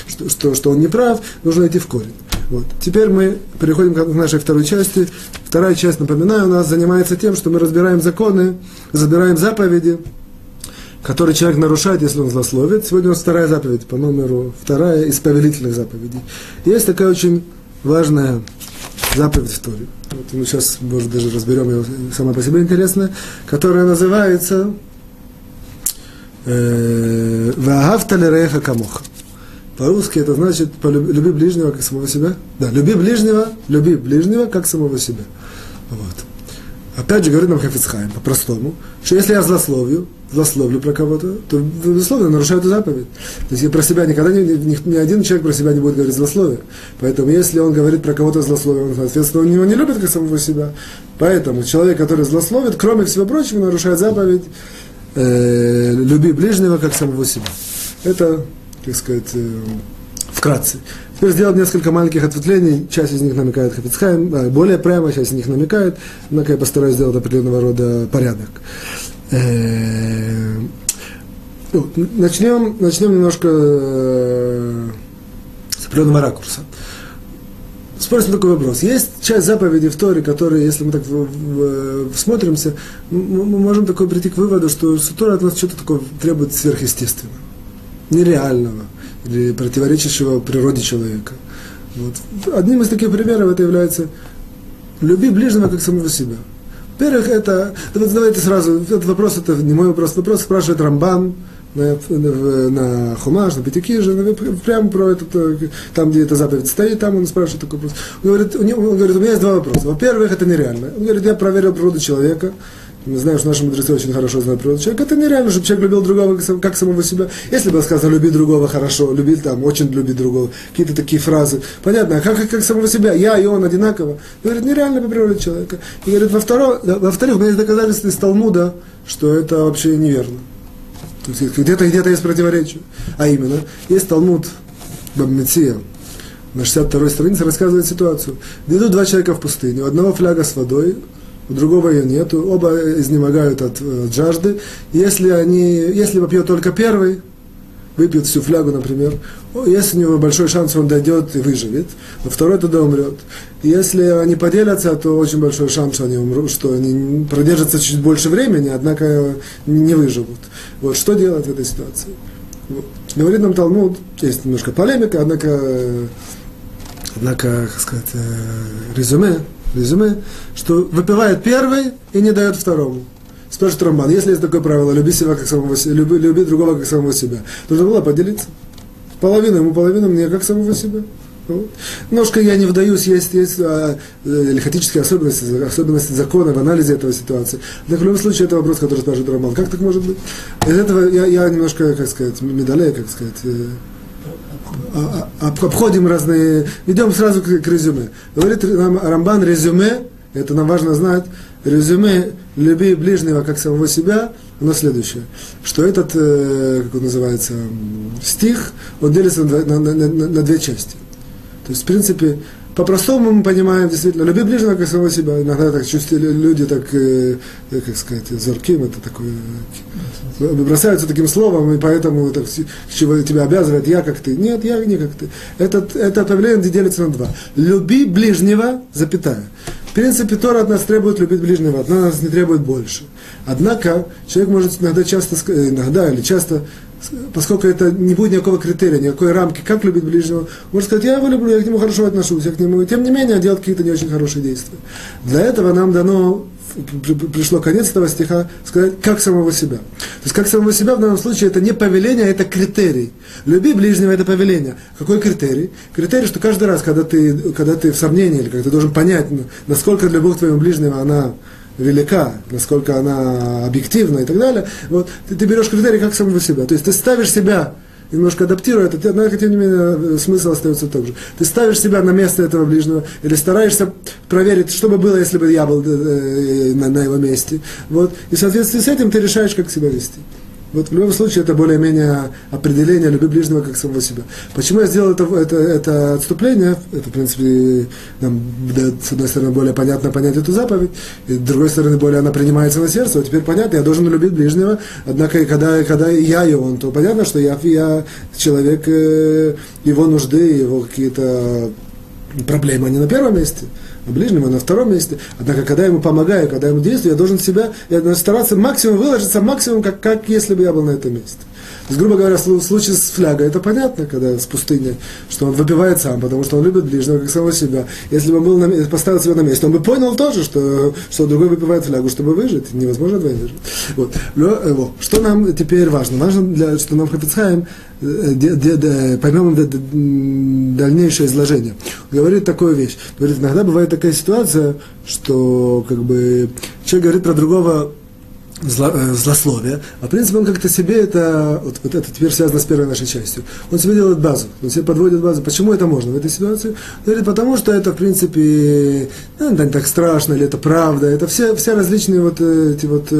что, что, что он не прав, нужно идти в корень. Вот. Теперь мы переходим к нашей второй части. Вторая часть, напоминаю, у нас занимается тем, что мы разбираем законы, разбираем заповеди, которые человек нарушает, если он злословит. Сегодня у нас вторая заповедь, по номеру вторая из повелительных заповедей. Есть такая очень важная заповедь в Торе. Вот мы сейчас, может, даже разберем ее сама по себе интересная, которая называется э, «Ваагавта лереха камоха». По-русски это значит «люби ближнего, как самого себя». Да, «люби ближнего, люби ближнего, как самого себя». Вот. Опять же, говорит нам Хафицхайм, по-простому, что если я злословлю, злословлю про кого-то, то, безусловно, нарушаю эту заповедь. То есть я про себя никогда, ни, ни, ни один человек про себя не будет говорить злословие. Поэтому, если он говорит про кого-то злословие, он, соответственно, он его не любит как самого себя. Поэтому человек, который злословит, кроме всего прочего, нарушает заповедь э, «люби ближнего, как самого себя». Это, так сказать, э, вкратце. Теперь сделать несколько маленьких ответвлений. Часть из них намекает Хафицхайм, более прямо, часть из них намекает. Однако я постараюсь сделать определенного рода порядок. Э, ну, начнем, начнем немножко э, с определенного ракурса. Спросим такой вопрос. Есть часть заповедей в Торе, которые, если мы так всмотримся, мы можем такой прийти к выводу, что Тора от нас что-то такое требует сверхъестественного, нереального или противоречащего природе человека. Вот. Одним из таких примеров это является «люби ближнего, как самого себя». Во-первых, это, давайте сразу, этот вопрос, это не мой вопрос, вопрос спрашивает Рамбан, на, на, Хумаш, на Пятикиже, прямо про это, там, где эта заповедь стоит, там он спрашивает такой вопрос. Он говорит, у него, он говорит, у меня есть два вопроса. Во-первых, это нереально. Он говорит, я проверил природу человека, мы знаем, что наши мудрецы очень хорошо знают природу человека. Это нереально, чтобы человек любил другого как самого себя. Если бы сказано «люби другого хорошо», «люби там, очень люби другого», какие-то такие фразы. Понятно, а как, как самого себя? Я и он одинаково. Говорит, нереально по природе человека. И говорит, во-вторых, во-вторых, у меня есть доказательства из Талмуда, что это вообще неверно. Где-то где есть противоречие. А именно, есть Талмуд Бабмеция, на 62-й странице рассказывает ситуацию. Идут два человека в пустыню, у одного фляга с водой, у другого ее нету, оба изнемогают от, от жажды. Если, они, если попьет только первый, выпьет всю флягу, например, если у него большой шанс, он дойдет и выживет, но второй тогда умрет. Если они поделятся, то очень большой шанс, что они умрут, что они продержатся чуть больше времени, однако не выживут. Вот что делать в этой ситуации? Вот. Говорит нам Талмуд, есть немножко полемика, однако, однако, как сказать, э, резюме, резюме, что выпивает первый и не дает второму. Спрашивает Роман, если есть такое правило, люби себя как самого себя, люби, люби другого как самого себя, нужно было поделиться. Половину ему, половину мне как самого себя. Вот. Немножко я не вдаюсь, есть, есть а, э, лихотические особенности, особенности закона в анализе этого ситуации. Но в любом случае это вопрос, который спрашивает Роман. Как так может быть? Из этого я, я немножко, как сказать, медалей, как сказать, э, обходим разные, идем сразу к, к резюме. Говорит Рамбан резюме, это нам важно знать, резюме «люби ближнего, как самого себя», оно следующее, что этот, э, как он называется, стих, он делится на, на, на, на две части. То есть, в принципе, по-простому мы понимаем, действительно, люби ближнего как самого себя. Иногда так чувствуют люди, так, э, э как сказать, зорким, это такое, э, бросаются таким словом, и поэтому так, чего тебя обязывает я как ты. Нет, я не как ты. Этот, это повеление делится на два. Люби ближнего, запятая. В принципе, Тора от нас требует любить ближнего, от нас не требует больше. Однако, человек может иногда часто, иногда или часто поскольку это не будет никакого критерия, никакой рамки, как любить ближнего, может сказать, я его люблю, я к нему хорошо отношусь, я к нему, тем не менее, делать какие-то не очень хорошие действия. Для этого нам дано, пришло конец этого стиха, сказать, как самого себя. То есть, как самого себя в данном случае это не повеление, а это критерий. Люби ближнего, это повеление. Какой критерий? Критерий, что каждый раз, когда ты, когда ты в сомнении, или когда ты должен понять, насколько любовь твоего ближнего, она велика, насколько она объективна и так далее, вот, ты, ты берешь критерий как самого себя. То есть ты ставишь себя, немножко адаптируя это, однако, тем не менее, смысл остается тот же. Ты ставишь себя на место этого ближнего, или стараешься проверить, что бы было, если бы я был э, на, на его месте. Вот, и в соответствии с этим ты решаешь, как себя вести. Вот в любом случае это более-менее определение любви ближнего как самого себя. Почему я сделал это, это, это отступление? Это, в принципе, нам, да, с одной стороны, более понятно понять эту заповедь, и с другой стороны, более она принимается на сердце. Вот теперь понятно, я должен любить ближнего, однако, когда, когда я и он, то понятно, что я, я человек, э, его нужды, его какие-то проблемы, они на первом месте ближнему на втором месте. Однако, когда я ему помогаю, когда я ему действую, я должен себя, я должен стараться максимум выложиться, максимум, как, как если бы я был на этом месте. Есть, грубо говоря, в случае с флягой, это понятно, когда с пустыней, что он выпивает сам, потому что он любит ближнего, как самого себя. Если бы он был на, поставил себя на месте, он бы понял тоже, что, что другой выпивает флягу, чтобы выжить. Невозможно двоим выжить. Вот. Что нам теперь важно? Важно, для, что нам Хафицхайм э, поймем дальнейшее изложение. Говорит такую вещь. Говорит, иногда бывает такая ситуация, что как бы человек говорит про другого зло, э, злословие, а в принципе он как-то себе это, вот, вот это теперь связано с первой нашей частью, он себе делает базу, он себе подводит базу. Почему это можно в этой ситуации? Говорит, потому что это, в принципе, ну, это не так страшно, или это правда, это все, все различные вот э, эти вот...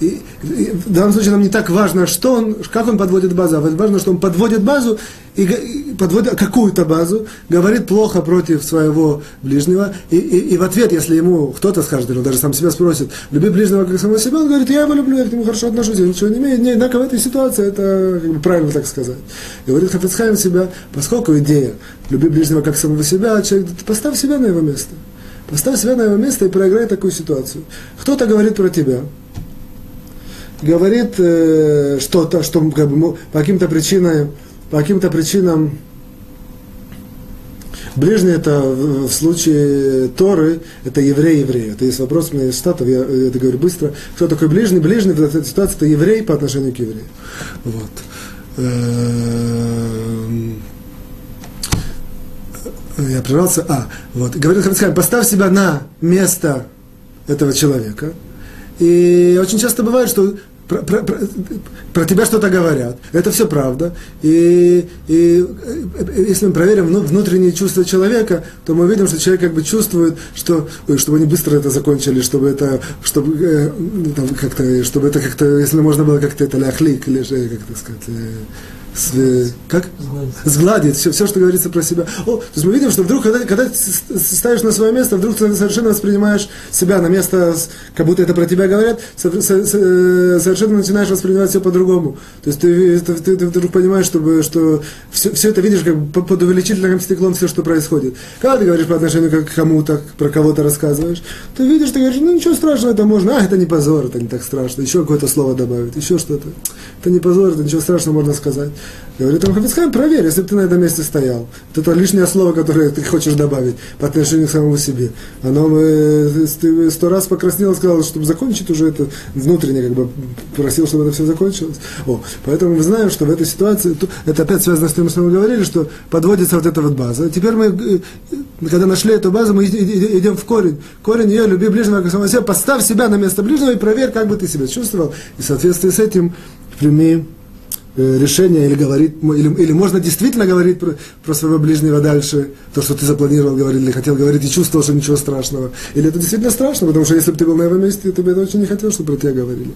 И, и, в данном случае нам не так важно, что он, как он подводит базу, а важно, что он подводит базу, и, и подводит какую-то базу, говорит плохо против своего ближнего, и, и, и в ответ, если ему кто-то скажет, или он даже сам себя спросит, люби ближнего как самого себя, он говорит, я его люблю, я к нему хорошо отношусь, я ничего не имею, не, однако в этой ситуации это как бы, правильно так сказать. Говорит Хафицхайм себя, поскольку идея люби ближнего как самого себя, человек, поставь себя на его место. Поставь себя на его место и проиграй такую ситуацию. Кто-то говорит про тебя, говорит э, что-то, что как бы, по каким-то причинам по каким-то причинам Ближний это в случае Торы, это еврей-еврей. Это есть вопрос, есть статов, я это говорю быстро. Кто такой ближний? Ближний в этой ситуации это еврей по отношению к еврею. Вот. Эм, я прервался. А, вот. Говорит Хамицхайм, поставь себя на место этого человека. И очень часто бывает, что про, про, про, про тебя что-то говорят. Это все правда. И, и если мы проверим ну, внутренние чувства человека, то мы увидим, что человек как бы чувствует, что, чтобы они быстро это закончили, чтобы это, чтобы, э, там, как-то, чтобы это как-то, если можно было как-то это ляхлик, или же, как это сказать, э, с, как? Сгладить. Сгладить все, все, что говорится про себя. О, то есть мы видим, что вдруг, когда, когда ты ставишь на свое место, вдруг ты совершенно воспринимаешь себя на место, как будто это про тебя говорят, совершенно начинаешь воспринимать все по-другому. То есть ты, ты, ты, ты вдруг понимаешь, чтобы, что все, все это видишь как под увеличительным стеклом все, что происходит. Когда ты говоришь по отношению к кому-то, про кого-то рассказываешь, ты видишь, ты говоришь, ну ничего страшного, это можно, а это не позор, это не так страшно, еще какое-то слово добавить, еще что-то. Это не позор, это ничего страшного можно сказать. Говорит Хафицхайм, проверь, если бы ты на этом месте стоял. Вот это лишнее слово, которое ты хочешь добавить по отношению к самому себе. Оно э, сто раз покраснел и сказал, чтобы закончить уже это внутренне, как бы просил, чтобы это все закончилось. О, поэтому мы знаем, что в этой ситуации, это опять связано с тем, что мы говорили, что подводится вот эта вот база. Теперь мы, э, когда нашли эту базу, мы идем в корень. Корень ее, люби ближнего как самого себя, поставь себя на место ближнего и проверь, как бы ты себя чувствовал. И в соответствии с этим прими решение или говорить, или, или можно действительно говорить про, про своего ближнего дальше, то, что ты запланировал говорить, или хотел говорить и чувствовал, что ничего страшного. Или это действительно страшно, потому что если бы ты был на его месте, ты бы это очень не хотел, чтобы про тебя говорили.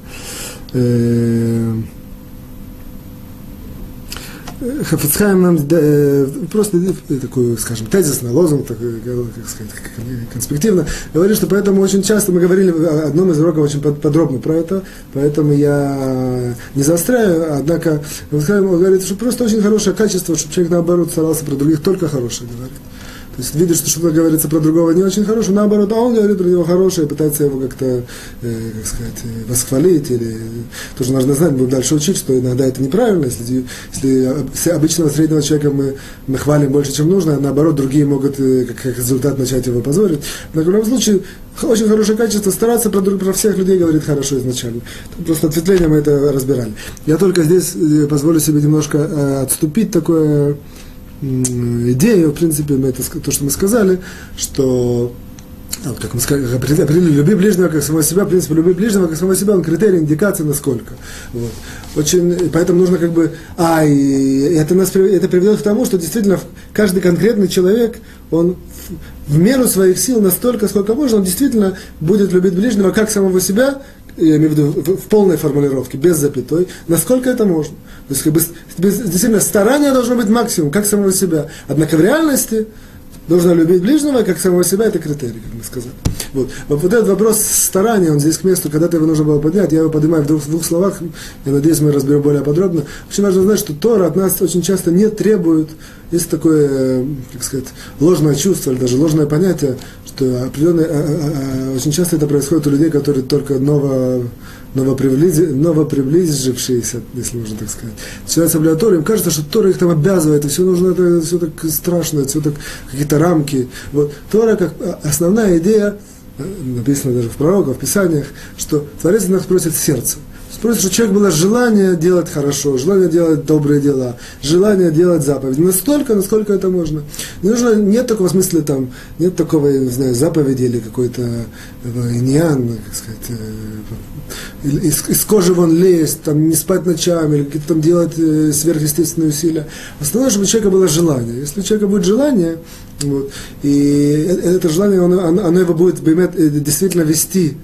Э, Хафицхайм нам э, просто такой, скажем, тезисный лозунг, такой, как сказать, конспективно, говорит, что поэтому очень часто мы говорили в одном из уроков очень подробно про это, поэтому я не заостряю, однако Хафицхайм говорит, что просто очень хорошее качество, чтобы человек наоборот старался про других только хорошее говорить. То есть видит, что что-то говорится про другого не очень хорошее, наоборот, а он говорит про него хорошее, пытается его как-то, э, как сказать, э, восхвалить, или тоже нужно знать, будем дальше учить, что иногда это неправильно, если, если обычного среднего человека мы, мы хвалим больше, чем нужно, а наоборот, другие могут э, как, как результат начать его позорить. Но в любом случае, очень хорошее качество, стараться про, про всех людей говорить хорошо изначально. Просто ответвление мы это разбирали. Я только здесь э, позволю себе немножко э, отступить такое идею, в принципе, мы это, то, что мы сказали, что вот, как мы сказали, определили, люби ближнего как самого себя, в принципе, люби ближнего как самого себя, он критерий, индикация, насколько. Вот. Очень, поэтому нужно как бы, а, и это, нас, это приведет к тому, что действительно каждый конкретный человек, он в меру своих сил настолько, сколько можно, он действительно будет любить ближнего как самого себя, я имею в виду в, полной формулировке, без запятой, насколько это можно. То есть, как бы, действительно, старание должно быть максимум, как самого себя. Однако в реальности должна любить ближнего, как самого себя, это критерий, как мы сказали. Вот. вот этот вопрос старания, он здесь к месту, когда-то его нужно было поднять, я его поднимаю в двух, в двух словах, я надеюсь, мы разберем более подробно. Очень важно знать, что Тора от нас очень часто не требует, есть такое, э, как сказать, ложное чувство, или даже ложное понятие, что определенное, а, а, а, очень часто это происходит у людей, которые только ново новоприближившиеся, если можно так сказать, начинают соблюдать Тору, им кажется, что Тора их там обязывает, и все нужно, это все так страшно, все так какие-то рамки. Вот. Тора как основная идея, э, написано даже в пророках, в Писаниях, что Творец нас просит сердце. Просит, чтобы у человека было желание делать хорошо, желание делать добрые дела, желание делать заповеди. Настолько, насколько это можно. Не нужно, нет такого смысла там, нет такого, я не знаю, заповеди или какой-то э, иньян, как сказать, э, из, из кожи вон лезть, там, не спать ночами, или какие-то там делать э, сверхъестественные усилия. Основное, чтобы у человека было желание. Если у человека будет желание, вот, и это желание, оно, оно его будет действительно вести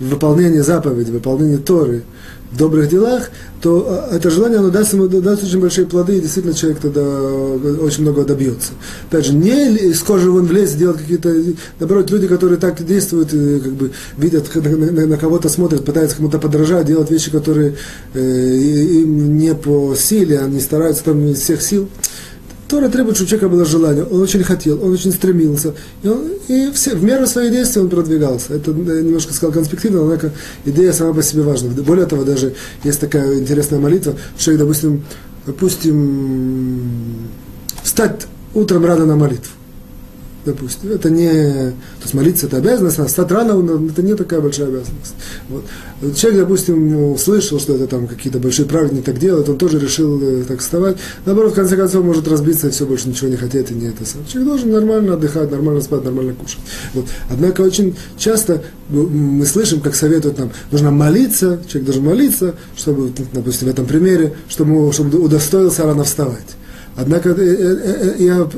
выполнение заповеди, в выполнение Торы, в добрых делах, то а, это желание, оно даст ему даст очень большие плоды, и действительно человек тогда э, очень много добьется. Опять же, не из кожи вон влезть, делать какие-то, наоборот, люди, которые так действуют, и, как бы видят, на кого-то смотрят, пытаются кому-то подражать, делать вещи, которые э, им не по силе, они стараются там из всех сил. Тора требует, чтобы у человека было желание. Он очень хотел, он очень стремился. И, он, и все, в меру своих действий он продвигался. Это я немножко сказал конспективно, однако идея сама по себе важна. Более того, даже есть такая интересная молитва. Человек, допустим, допустим, встать утром рано на молитву допустим. Это не... То есть молиться это обязанность, а встать рано это не такая большая обязанность. Вот. Человек, допустим, услышал, что это там какие-то большие праведники так делают, он тоже решил э, так вставать. Наоборот, в конце концов, может разбиться и все, больше ничего не хотеть и не это сам. Человек должен нормально отдыхать, нормально спать, нормально кушать. Вот. Однако очень часто мы слышим, как советуют нам, нужно молиться, человек должен молиться, чтобы, допустим, в этом примере, чтобы, чтобы удостоился рано вставать. Однако э, э, э, я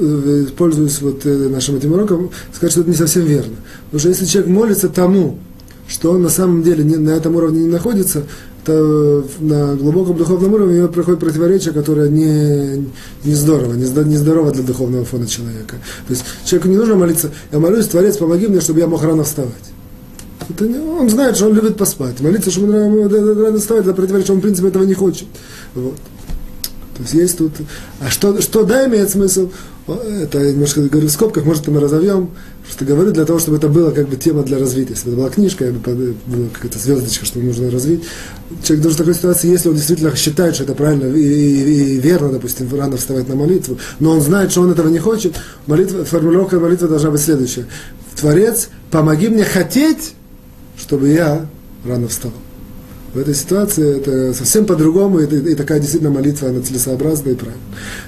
пользуюсь вот нашим этим уроком, сказать, что это не совсем верно. Потому что если человек молится тому, что он на самом деле не, на этом уровне не находится, то на глубоком духовном уровне у него проходит противоречие, которое не, не здорово, не, не здорово для духовного фона человека. То есть человеку не нужно молиться, я молюсь, Творец, помоги мне, чтобы я мог рано вставать. Это не, он знает, что он любит поспать. Молиться, чтобы он рано вставать, это противоречие, он в принципе этого не хочет. Вот. То есть есть тут... А что, что да, имеет смысл? Это я немножко говорю в скобках, может, мы разовьем. Просто говорю для того, чтобы это была как бы тема для развития. Если бы это была книжка, я бы была какая-то звездочка, что нужно развить. Человек должен в такой ситуации, если он действительно считает, что это правильно и, и, и верно, допустим, рано вставать на молитву, но он знает, что он этого не хочет, молитва, формулировка молитвы должна быть следующая. Творец, помоги мне хотеть, чтобы я рано вставал в этой ситуации это совсем по-другому, и, и такая действительно молитва, она целесообразная и правильная.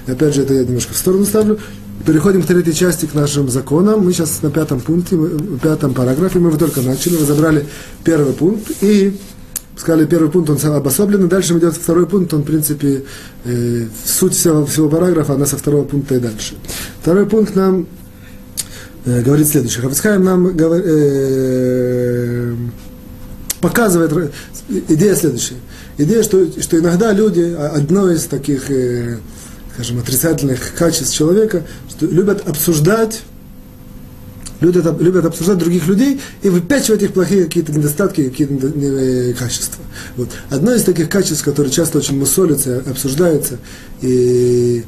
И опять же, это я немножко в сторону ставлю. Переходим к третьей части, к нашим законам. Мы сейчас на пятом пункте, в пятом параграфе, мы только начали, разобрали первый пункт, и сказали, первый пункт, он обособлен, и дальше идет второй пункт, он, в принципе, э, суть всего, всего параграфа, она со второго пункта и дальше. Второй пункт нам э, говорит следующее. Хавицхайм нам говорит, э, показывает, идея следующая. Идея, что, что иногда люди, одно из таких, э, скажем, отрицательных качеств человека, что любят обсуждать любят, любят обсуждать других людей и выпячивать их плохие какие-то недостатки, какие-то э, качества. Вот. Одно из таких качеств, которые часто очень мусолятся, обсуждаются и,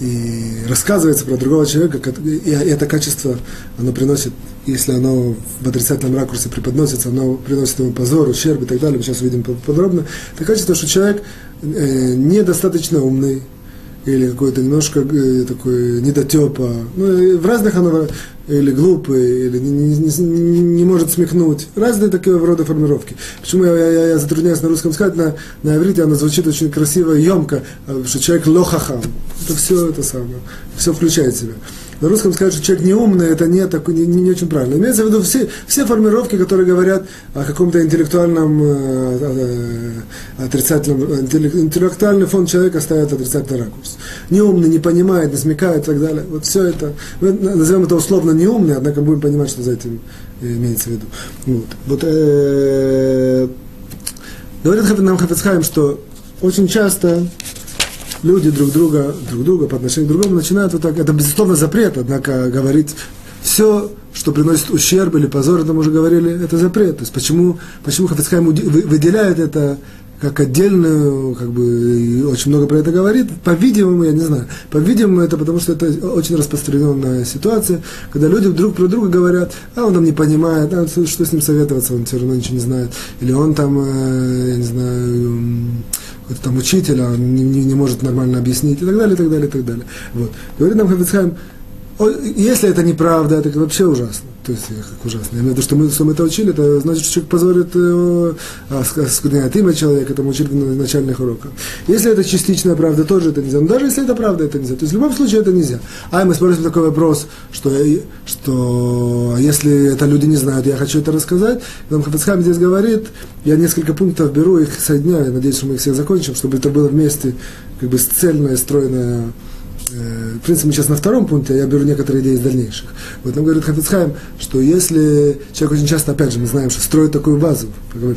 и рассказывается про другого человека, и это качество, оно приносит, если оно в отрицательном ракурсе преподносится, оно приносит ему позор, ущерб и так далее, мы сейчас увидим подробно, это качество, что человек э, недостаточно умный, или какой-то немножко э, такой недотепа. Ну, в разных оно или глупый, или не, не, не, не может смехнуть. Разные такие рода формировки. Почему я, я, я затрудняюсь на русском сказать, на, на иврите оно звучит очень красиво и емко, а, что человек лохахам. Это все это самое, все включает в себя на русском сказать, что человек не умный, это не, так, не, не, очень правильно. Имеется в виду все, все формировки, которые говорят о каком-то интеллектуальном, э, э, отрицательном, интеллектуальный фон человека ставит отрицательный ракурс. Неумный, не понимает, не смекает и так далее. Вот все это, мы назовем это условно неумный, однако будем понимать, что за этим имеется в виду. Вот. Вот, э, говорит нам Хафицхайм, что очень часто люди друг друга, друг друга по отношению к другому начинают вот так, это безусловно запрет, однако говорить все, что приносит ущерб или позор, это мы уже говорили, это запрет. То есть почему, почему Хафицхайм выделяет это как отдельную, как бы, очень много про это говорит. По-видимому, я не знаю, по-видимому, это потому что это очень распространенная ситуация, когда люди друг про друга говорят, а он там не понимает, а что с ним советоваться, он все равно ничего не знает. Или он там, э, я не знаю, какой-то там учитель, он не, не, не может нормально объяснить, и так далее, и так далее, и так далее. Вот. Говорит нам Хафицхайм, если это неправда, это вообще ужасно. То есть, как ужасно. Я имею в виду, что мы, что мы это учили, это значит, что человек позорит, э, оскверняет имя человека, это мы учили на начальных уроках. Если это частичная правда, тоже это нельзя. Но даже если это правда, это нельзя. То есть, в любом случае это нельзя. А мы спросим такой вопрос, что, что если это люди не знают, я хочу это рассказать. Нам Хафицхам здесь говорит, я несколько пунктов беру, их соединяю, надеюсь, что мы их всех закончим, чтобы это было вместе, как бы цельное, стройное Э, в принципе, мы сейчас на втором пункте, а я беру некоторые идеи из дальнейших. Вот нам говорит Хафицхайм, что если человек очень часто, опять же, мы знаем, что строит такую базу,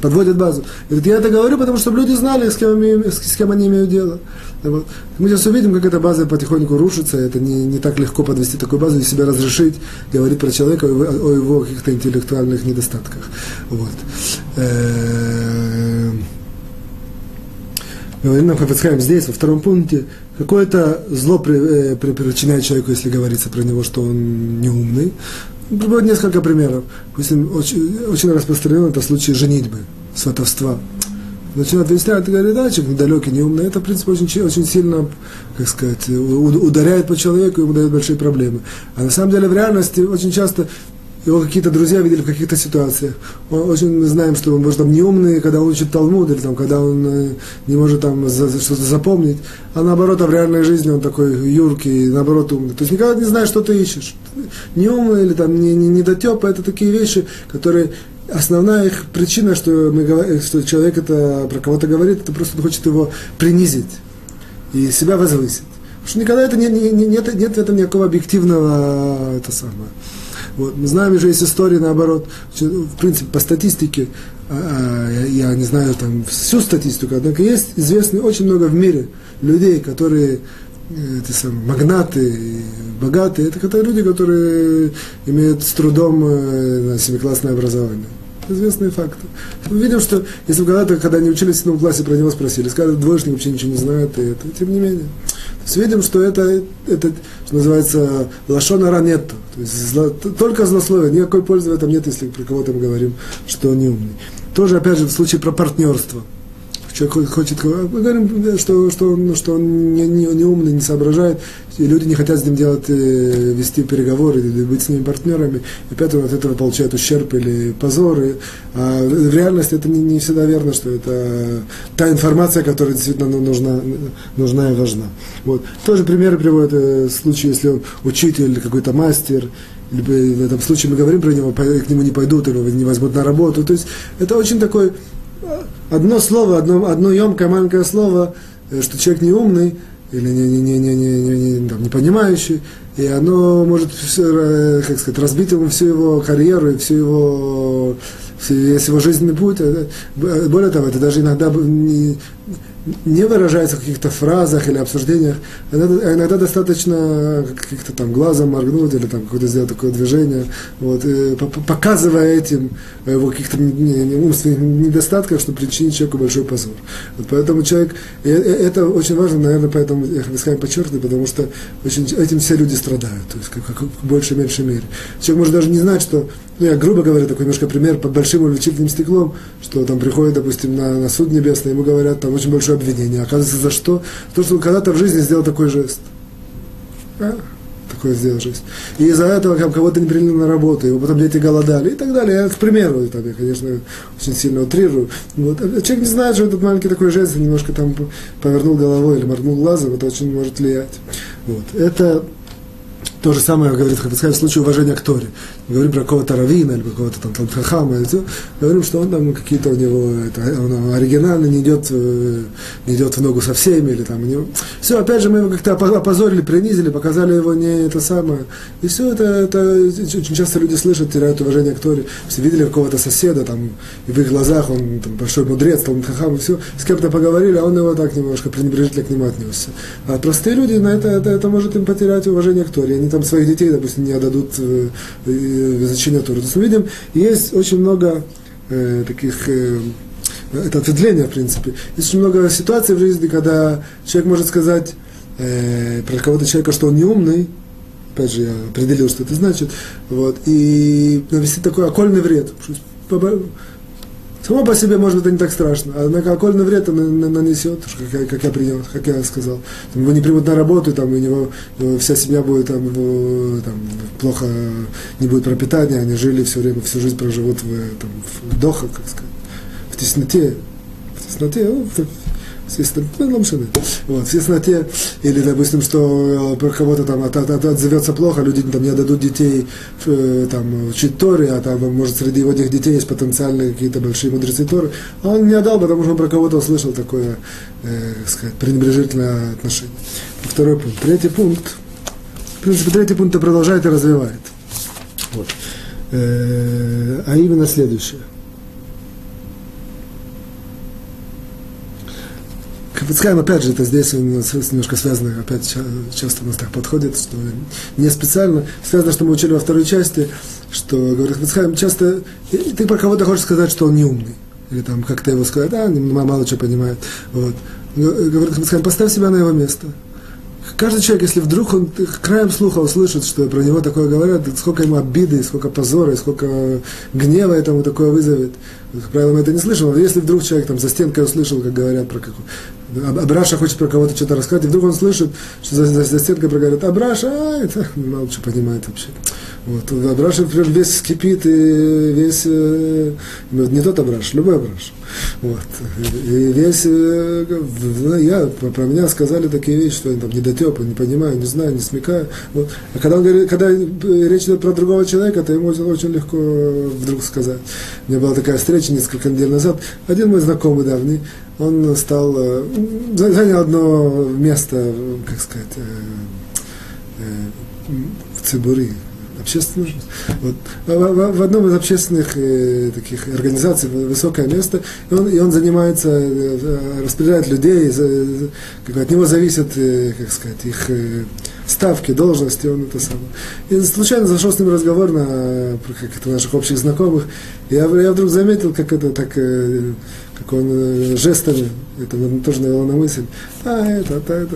подводит базу, говорит, я это говорю, потому что люди знали, с кем, с кем они имеют дело. Вот. Мы сейчас увидим, как эта база потихоньку рушится, это не, не так легко подвести такую базу и себя разрешить, говорить про человека о, о его каких-то интеллектуальных недостатках. Вот. Говорит нам Хафицхайм здесь, во втором пункте, какое-то зло э, при, причиняет человеку, если говорится про него, что он неумный. Приводит несколько примеров. Допустим, очень, очень распространен это случай женитьбы, сватовства. Начинают выяснять, говорят, да, человек недалекий, неумный. Это, в принципе, очень, очень сильно, как сказать, ударяет по человеку, ему дает большие проблемы. А на самом деле, в реальности, очень часто его какие-то друзья видели в каких-то ситуациях. Он, очень мы знаем, что он может там неумный, когда он учит Талмуд, или там, когда он э, не может там за, за что-то запомнить, а наоборот, а в реальной жизни он такой юркий, наоборот умный. То есть никогда не знаешь, что ты ищешь. Неумный или там не, не, недотепа, это такие вещи, которые основная их причина, что, мы, что человек это про кого-то говорит, это просто хочет его принизить и себя возвысить. Потому что никогда это не, не, не, нет, нет в этом никакого объективного это самое. Вот. Мы знаем, уже есть истории, наоборот, в принципе, по статистике, а, а, я, не знаю там всю статистику, однако есть известны очень много в мире людей, которые э, это самые, магнаты, богатые, это которые люди, которые имеют с трудом э, семиклассное образование. Известные факты. Мы видим, что если когда-то, когда они учились в седьмом классе, про него спросили, сказали, двоечник вообще ничего не знает, и это, тем не менее. То есть видим, что это, это что называется, лашона ранетто. То есть зло, только злословие, никакой пользы в этом нет, если про кого-то мы говорим, что он не умный. Тоже, опять же, в случае про партнерство человек хочет, мы говорим, что, что он, что он не, не, не умный, не соображает, и люди не хотят с ним делать, э, вести переговоры быть с ними партнерами, и он от этого получает ущерб или позор. И, а в реальности это не, не всегда верно, что это та информация, которая действительно нужна, нужна и важна. Вот. Тоже примеры приводят э, случаи, если учитель какой-то мастер, либо в этом случае мы говорим про него, к нему не пойдут, или не возьмут на работу. То есть это очень такой одно слово, одно, одно емкое маленькое слово, э, что человек не умный или не, не, не, не, не, не, не, там, не понимающий, и оно может, э, как сказать, разбить ему всю его карьеру и всю его, весь его жизненный путь. Более того, это даже иногда не, не выражается в каких-то фразах или обсуждениях, иногда, а иногда достаточно каких-то там глазом моргнуть или там какое-то сделать такое движение, вот, показывая этим его каких-то умственных недостатках, чтобы причинить человеку большой позор. Вот поэтому человек, это очень важно, наверное, поэтому я хочу подчеркнуть, потому что очень, этим все люди страдают, то есть как, как в большей меньшей мере. Человек может даже не знать, что, ну я грубо говоря, такой немножко пример под большим увеличительным стеклом, что там приходит, допустим, на, на суд небесный, ему говорят, там очень большое обвинение. Оказывается, за что? То, что он когда-то в жизни сделал такой жест. А? Такое сделал жест. И из-за этого там, кого-то не приняли на работу, его потом дети голодали и так далее. Я, к примеру, там, я, конечно, очень сильно утрирую. Вот. А человек не знает, что этот маленький такой жест, немножко там повернул головой или моргнул глазом, это очень может влиять. Вот. Это то же самое говорит Хафицхай в случае уважения к Торе. Говорим про какого-то равина или какого-то там Талхахама, и все. говорим, что он там какие-то у него, это, он оригинально не идет, э, не идет в ногу со всеми, или там него... Все, опять же, мы его как-то опозорили, принизили, показали его не это самое. И все это, это очень часто люди слышат, теряют уважение к Торе. Все видели какого-то соседа, там, и в их глазах он там, большой мудрец, Талхахам, и все. С кем-то поговорили, а он его так немножко пренебрежительно к нему отнесся. А простые люди, на это, это, это может им потерять уважение к Торе. Они там своих детей, допустим, не отдадут э, изучение Торы. То есть мы видим, есть очень много э, таких э, это ответвление, в принципе. Есть очень много ситуаций в жизни, когда человек может сказать э, про кого-то человека, что он не умный, опять же, я определил, что это значит, вот, и навести такой окольный вред. Само по себе, может быть, это не так страшно, а на окольный вред это нанесет, как я, как я принял, как я сказал. Там, его не примут на работу, там, у него, его вся семья будет там, его, там, плохо, не будет пропитания, они жили все время, всю жизнь проживут в, там, в дохах, как сказать, в тесноте, в тесноте, ну, ну, вот, в тесноте, или, допустим, что э, про кого-то там от, от, от, отзовется плохо, люди там не отдадут детей э, там, учить Торе, а там, может, среди его этих детей есть потенциальные какие-то большие мудрецы Торы, а он не отдал, потому что он про кого-то услышал такое, э, сказать, пренебрежительное отношение. Второй пункт. Третий пункт. В принципе, третий пункт продолжает и развивает. Вот. Э, а именно следующее. Хафицхайм, опять же, это здесь немножко связано, опять часто у нас так подходит, что не специально. Связано, что мы учили во второй части, что, говорит Хафицхайм, часто ты про кого-то хочешь сказать, что он не умный. Или там как-то его сказать, а, мало что понимает. Вот. Говорит Хафицхайм, поставь себя на его место. Каждый человек, если вдруг он краем слуха услышит, что про него такое говорят, сколько ему обиды, сколько позора, сколько гнева этому такое вызовет. Как правило, мы это не слышим, но если вдруг человек там за стенкой услышал, как говорят про какую Абраша хочет про кого-то что-то рассказать, и вдруг он слышит, что за, за, за стенкой проговорят, Абраша, а, это мало что понимает вообще. Вот. Абраша прям весь скипит, и весь, э, ну, не тот Абраш, любой Абраш. Вот. И весь, э, ну, я, про меня сказали такие вещи, что я там недотепа, не понимаю, не знаю, не смекаю. Вот. А когда, он говорит, когда речь идет про другого человека, то ему очень, очень легко вдруг сказать. У меня была такая встреча несколько недель назад. Один мой знакомый давний, он стал, э, занял одно место, как сказать, в Цибури, общественных, вот, в, в одном из общественных э, таких организаций, высокое место, и он, и он занимается, э, распределяет людей, за, как, от него зависят, э, как сказать, их э, ставки, должности, он это самое. И случайно зашел с ним разговор на как это, наших общих знакомых, и я, я вдруг заметил, как это так, э, как он э, жестами это тоже навело на мысль, а это, это, это.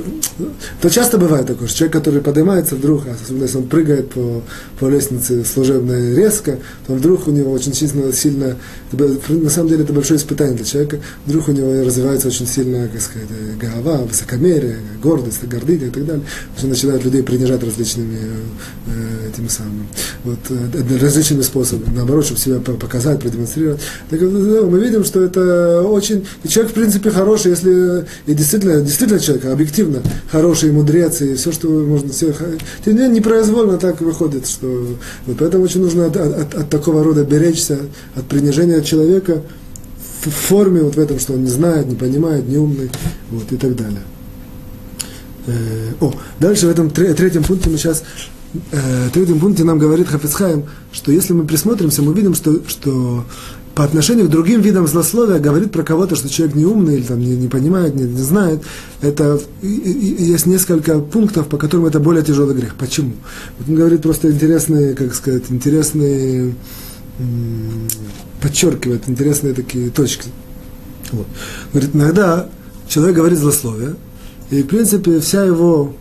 То часто бывает такое, что человек, который поднимается вдруг, а особенно если он прыгает по, по лестнице служебной резко, то вдруг у него очень сильно, сильно, на самом деле это большое испытание для человека, вдруг у него развивается очень сильно, как сказать, голова, высокомерие, гордость, гордыня и так далее. Он начинает людей принижать различными э, этими самыми, вот, э, различными способами, наоборот, чтобы себя показать, продемонстрировать. Так, мы видим, что это очень, и человек, в принципе, хороший, если и действительно, действительно человек объективно хороший, мудрец, и все, что можно все, не менее, непроизвольно так выходит, что вот поэтому очень нужно от, от, от такого рода беречься, от принижения человека в форме вот в этом, что он не знает, не понимает, не умный, вот, и так далее. Э, о, дальше в этом третьем пункте мы сейчас э, третьем пункте нам говорит Хафицхайм, что если мы присмотримся, мы видим, что, что по отношению к другим видам злословия говорит про кого-то, что человек неумный или там, не, не понимает, не, не знает, это и, и, есть несколько пунктов, по которым это более тяжелый грех. Почему? Вот он говорит просто интересные, как сказать, интересные, подчеркивает интересные такие точки. Вот. Говорит, иногда человек говорит злословие, и, в принципе, вся его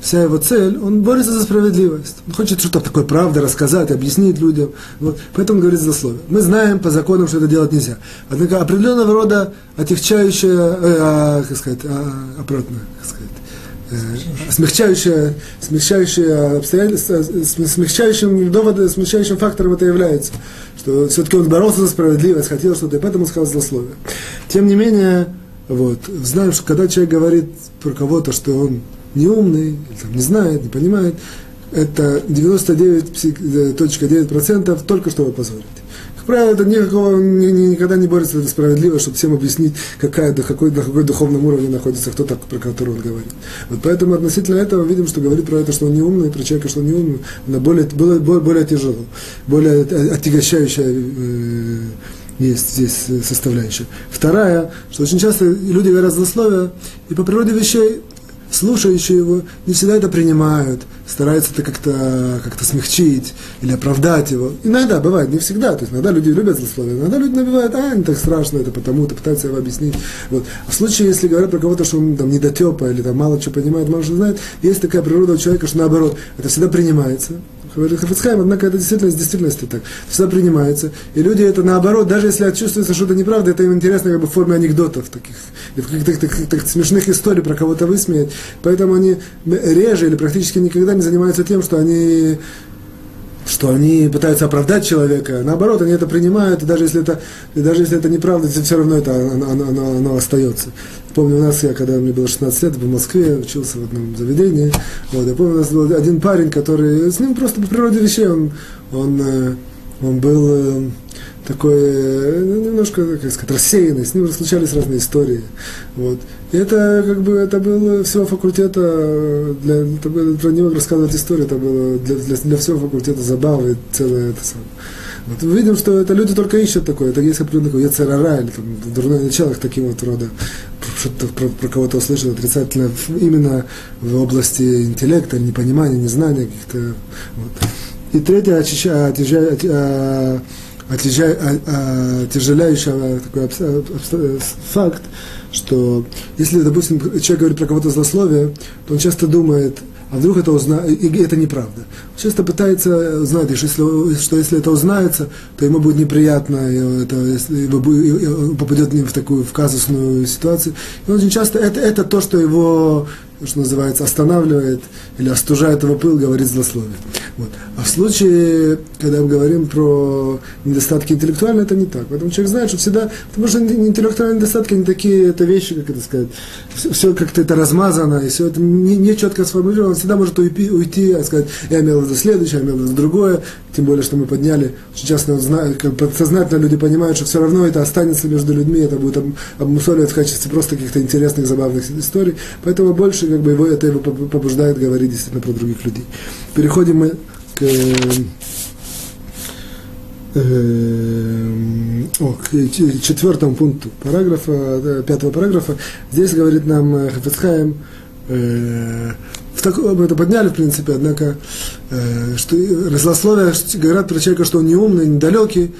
вся его цель, он борется за справедливость. Он хочет что-то такое правда рассказать, объяснить людям. Вот. Поэтому говорит злословие. Мы знаем по законам, что это делать нельзя. Однако определенного рода отягчающая, э, а, как сказать, а, обратно, как сказать, э, смягчающая, смягчающая обстоятельства, смягчающим доводом, смягчающим фактором это является. Что все-таки он боролся за справедливость, хотел что-то, и поэтому сказал злословие. Тем не менее, вот, знаем, что когда человек говорит про кого-то, что он неумный, там, не знает, не понимает, это 99.9% только чтобы позорить. Как правило, это никакого, ни, ни, никогда не борется за справедливость, чтобы всем объяснить, какая, до какой, на какой духовном уровне находится кто так, про которого он говорит. Вот поэтому относительно этого видим, что говорит про это, что он неумный, про человека, что он неумный, она более, более, более тяжело, более отягощающая э, есть здесь составляющая. Вторая, что очень часто люди говорят злословия, и по природе вещей слушающие его не всегда это принимают, стараются это как-то как смягчить или оправдать его. Иногда бывает, не всегда. То есть иногда люди любят злословие, иногда люди набивают, а, не так страшно, это потому-то, пытаются его объяснить. Вот. А в случае, если говорят про кого-то, что он там недотепа или там мало что понимает, мало что знает, есть такая природа у человека, что наоборот, это всегда принимается. Говорит Хафицхайм, однако это действительно с действительности так. Всегда принимается. И люди это наоборот, даже если чувствуется что-то неправда, это им интересно как бы в форме анекдотов таких, и в каких-то так, так, смешных историй про кого-то высмеять. Поэтому они реже или практически никогда не занимаются тем, что они что они пытаются оправдать человека. Наоборот, они это принимают, и даже если это, и даже если это неправда, все равно это оно, оно, оно, остается. Помню, у нас, я когда мне было 16 лет, в Москве, учился в одном заведении, вот, я помню, у нас был один парень, который, с ним просто по природе вещей, он, он, э, он был э, такой, э, ну, немножко, как сказать, рассеянный, с ним случались разные истории, вот. И это, как бы, это было всего факультета, для, это было, про него рассказывать историю, это было для, для, для всего факультета забавы, целое это самое. Вот мы видим, что это люди только ищут такое, это есть определенный такой яцерара, или там, дурное начало таким вот рода, что-то про, про кого-то услышал отрицательно именно в области интеллекта, непонимания, незнания каких-то. Вот. И третье, отъезжая, отяжеляющий такой факт, что если, допустим, человек говорит про кого-то злословие, то он часто думает, а вдруг это узнает, и это неправда. Часто пытается узнать, что что если это узнается, то ему будет неприятно, и это, если попадет в такую в казусную ситуацию. И очень часто это, это то, что его что называется, останавливает или остужает его пыл, говорит злословие. Вот. А в случае, когда мы говорим про недостатки интеллектуальные, это не так. Поэтому человек знает, что всегда, потому что интеллектуальные недостатки не такие, это вещи, как это сказать, все, все как-то это размазано, и все это не, не четко сформулировано, он всегда может уйти, уйти и сказать, я имел в виду следующее, я имел в виду другое, тем более, что мы подняли, очень часто как подсознательно люди понимают, что все равно это останется между людьми, это будет обмусоливать в качестве просто каких-то интересных, забавных историй, поэтому больше как бы его, это его побуждает говорить действительно про других людей. Переходим мы к, э, о, к четвертому пункту параграфа, пятого параграфа. Здесь говорит нам э, Хафицхайм, э, в это подняли, в принципе, однако, э, что разлословия говорят про человека, что он не умный, недалекий,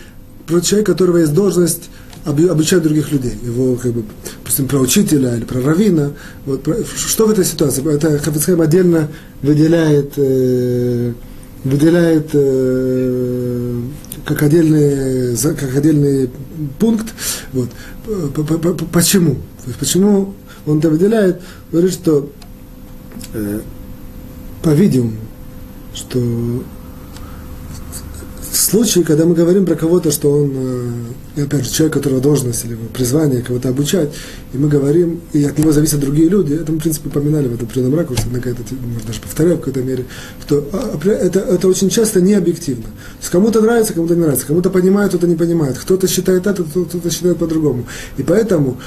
про человека, у которого есть должность обучать других людей. Его, как бы, допустим, про учителя или про равина. Вот, что в этой ситуации? Это Хафицхайм отдельно выделяет, э, выделяет э, как, отдельный, как отдельный пункт. Вот. Почему? Почему он это выделяет? Говорит, что, э, по-видимому, что случае, когда мы говорим про кого-то, что он, э, опять же, человек, которого должность или призвание кого-то обучать, и мы говорим, и от него зависят другие люди, это мы, в принципе, поминали в этом определенном ракурсе, однако это, может, даже повторяю в какой-то мере, что а, это, это очень часто не объективно. То есть кому-то нравится, кому-то не нравится, кому-то понимает, кто-то не понимает, кто-то считает это, кто-то считает по-другому. И поэтому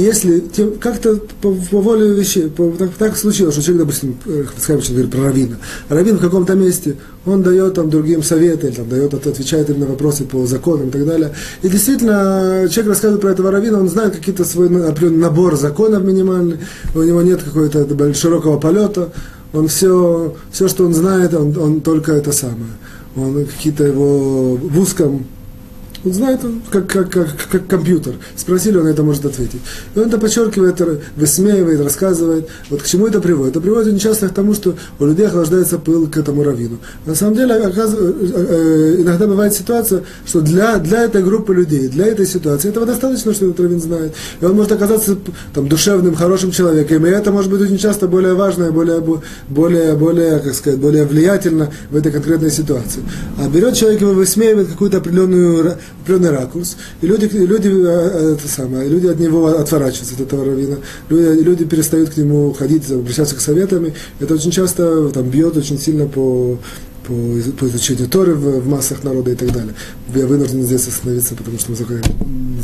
если тем- как-то по, по воле вещей, по- так, так случилось, что человек, допустим, э, Хабицхайм говорит про равина. Равин в каком-то месте, он дает там другим советы, или там дает, отвечает им на вопросы по законам и так далее. И действительно, человек рассказывает про этого равина, он знает какие-то свой на- определенный набор законов минимальный, у него нет какого-то широкого полета, он все, все, что он знает, он, он только это самое. Он какие-то его в узком он знает, как, как, как, как компьютер. Спросили, он это может ответить. И он это подчеркивает, высмеивает, рассказывает. Вот к чему это приводит? Это приводит очень часто к тому, что у людей охлаждается пыл к этому раввину. На самом деле, оказыв- э, э, иногда бывает ситуация, что для, для этой группы людей, для этой ситуации, этого достаточно, что этот раввин знает. И он может оказаться там, душевным, хорошим человеком. И это может быть очень часто более важно, и более, более, более, как сказать, более влиятельно в этой конкретной ситуации. А берет человек и высмеивает какую-то определенную определенный ракурс, и люди, люди, э, это самое, люди от него отворачиваются, от этого раввина. Люди, люди перестают к нему ходить, обращаться к советами. Это очень часто там, бьет очень сильно по, по, по изучению Торы в, в массах народа и так далее. Я вынужден здесь остановиться, потому что мы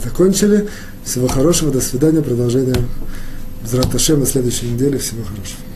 закончили. Всего хорошего, до свидания, продолжение Зраташем на следующей неделе. Всего хорошего.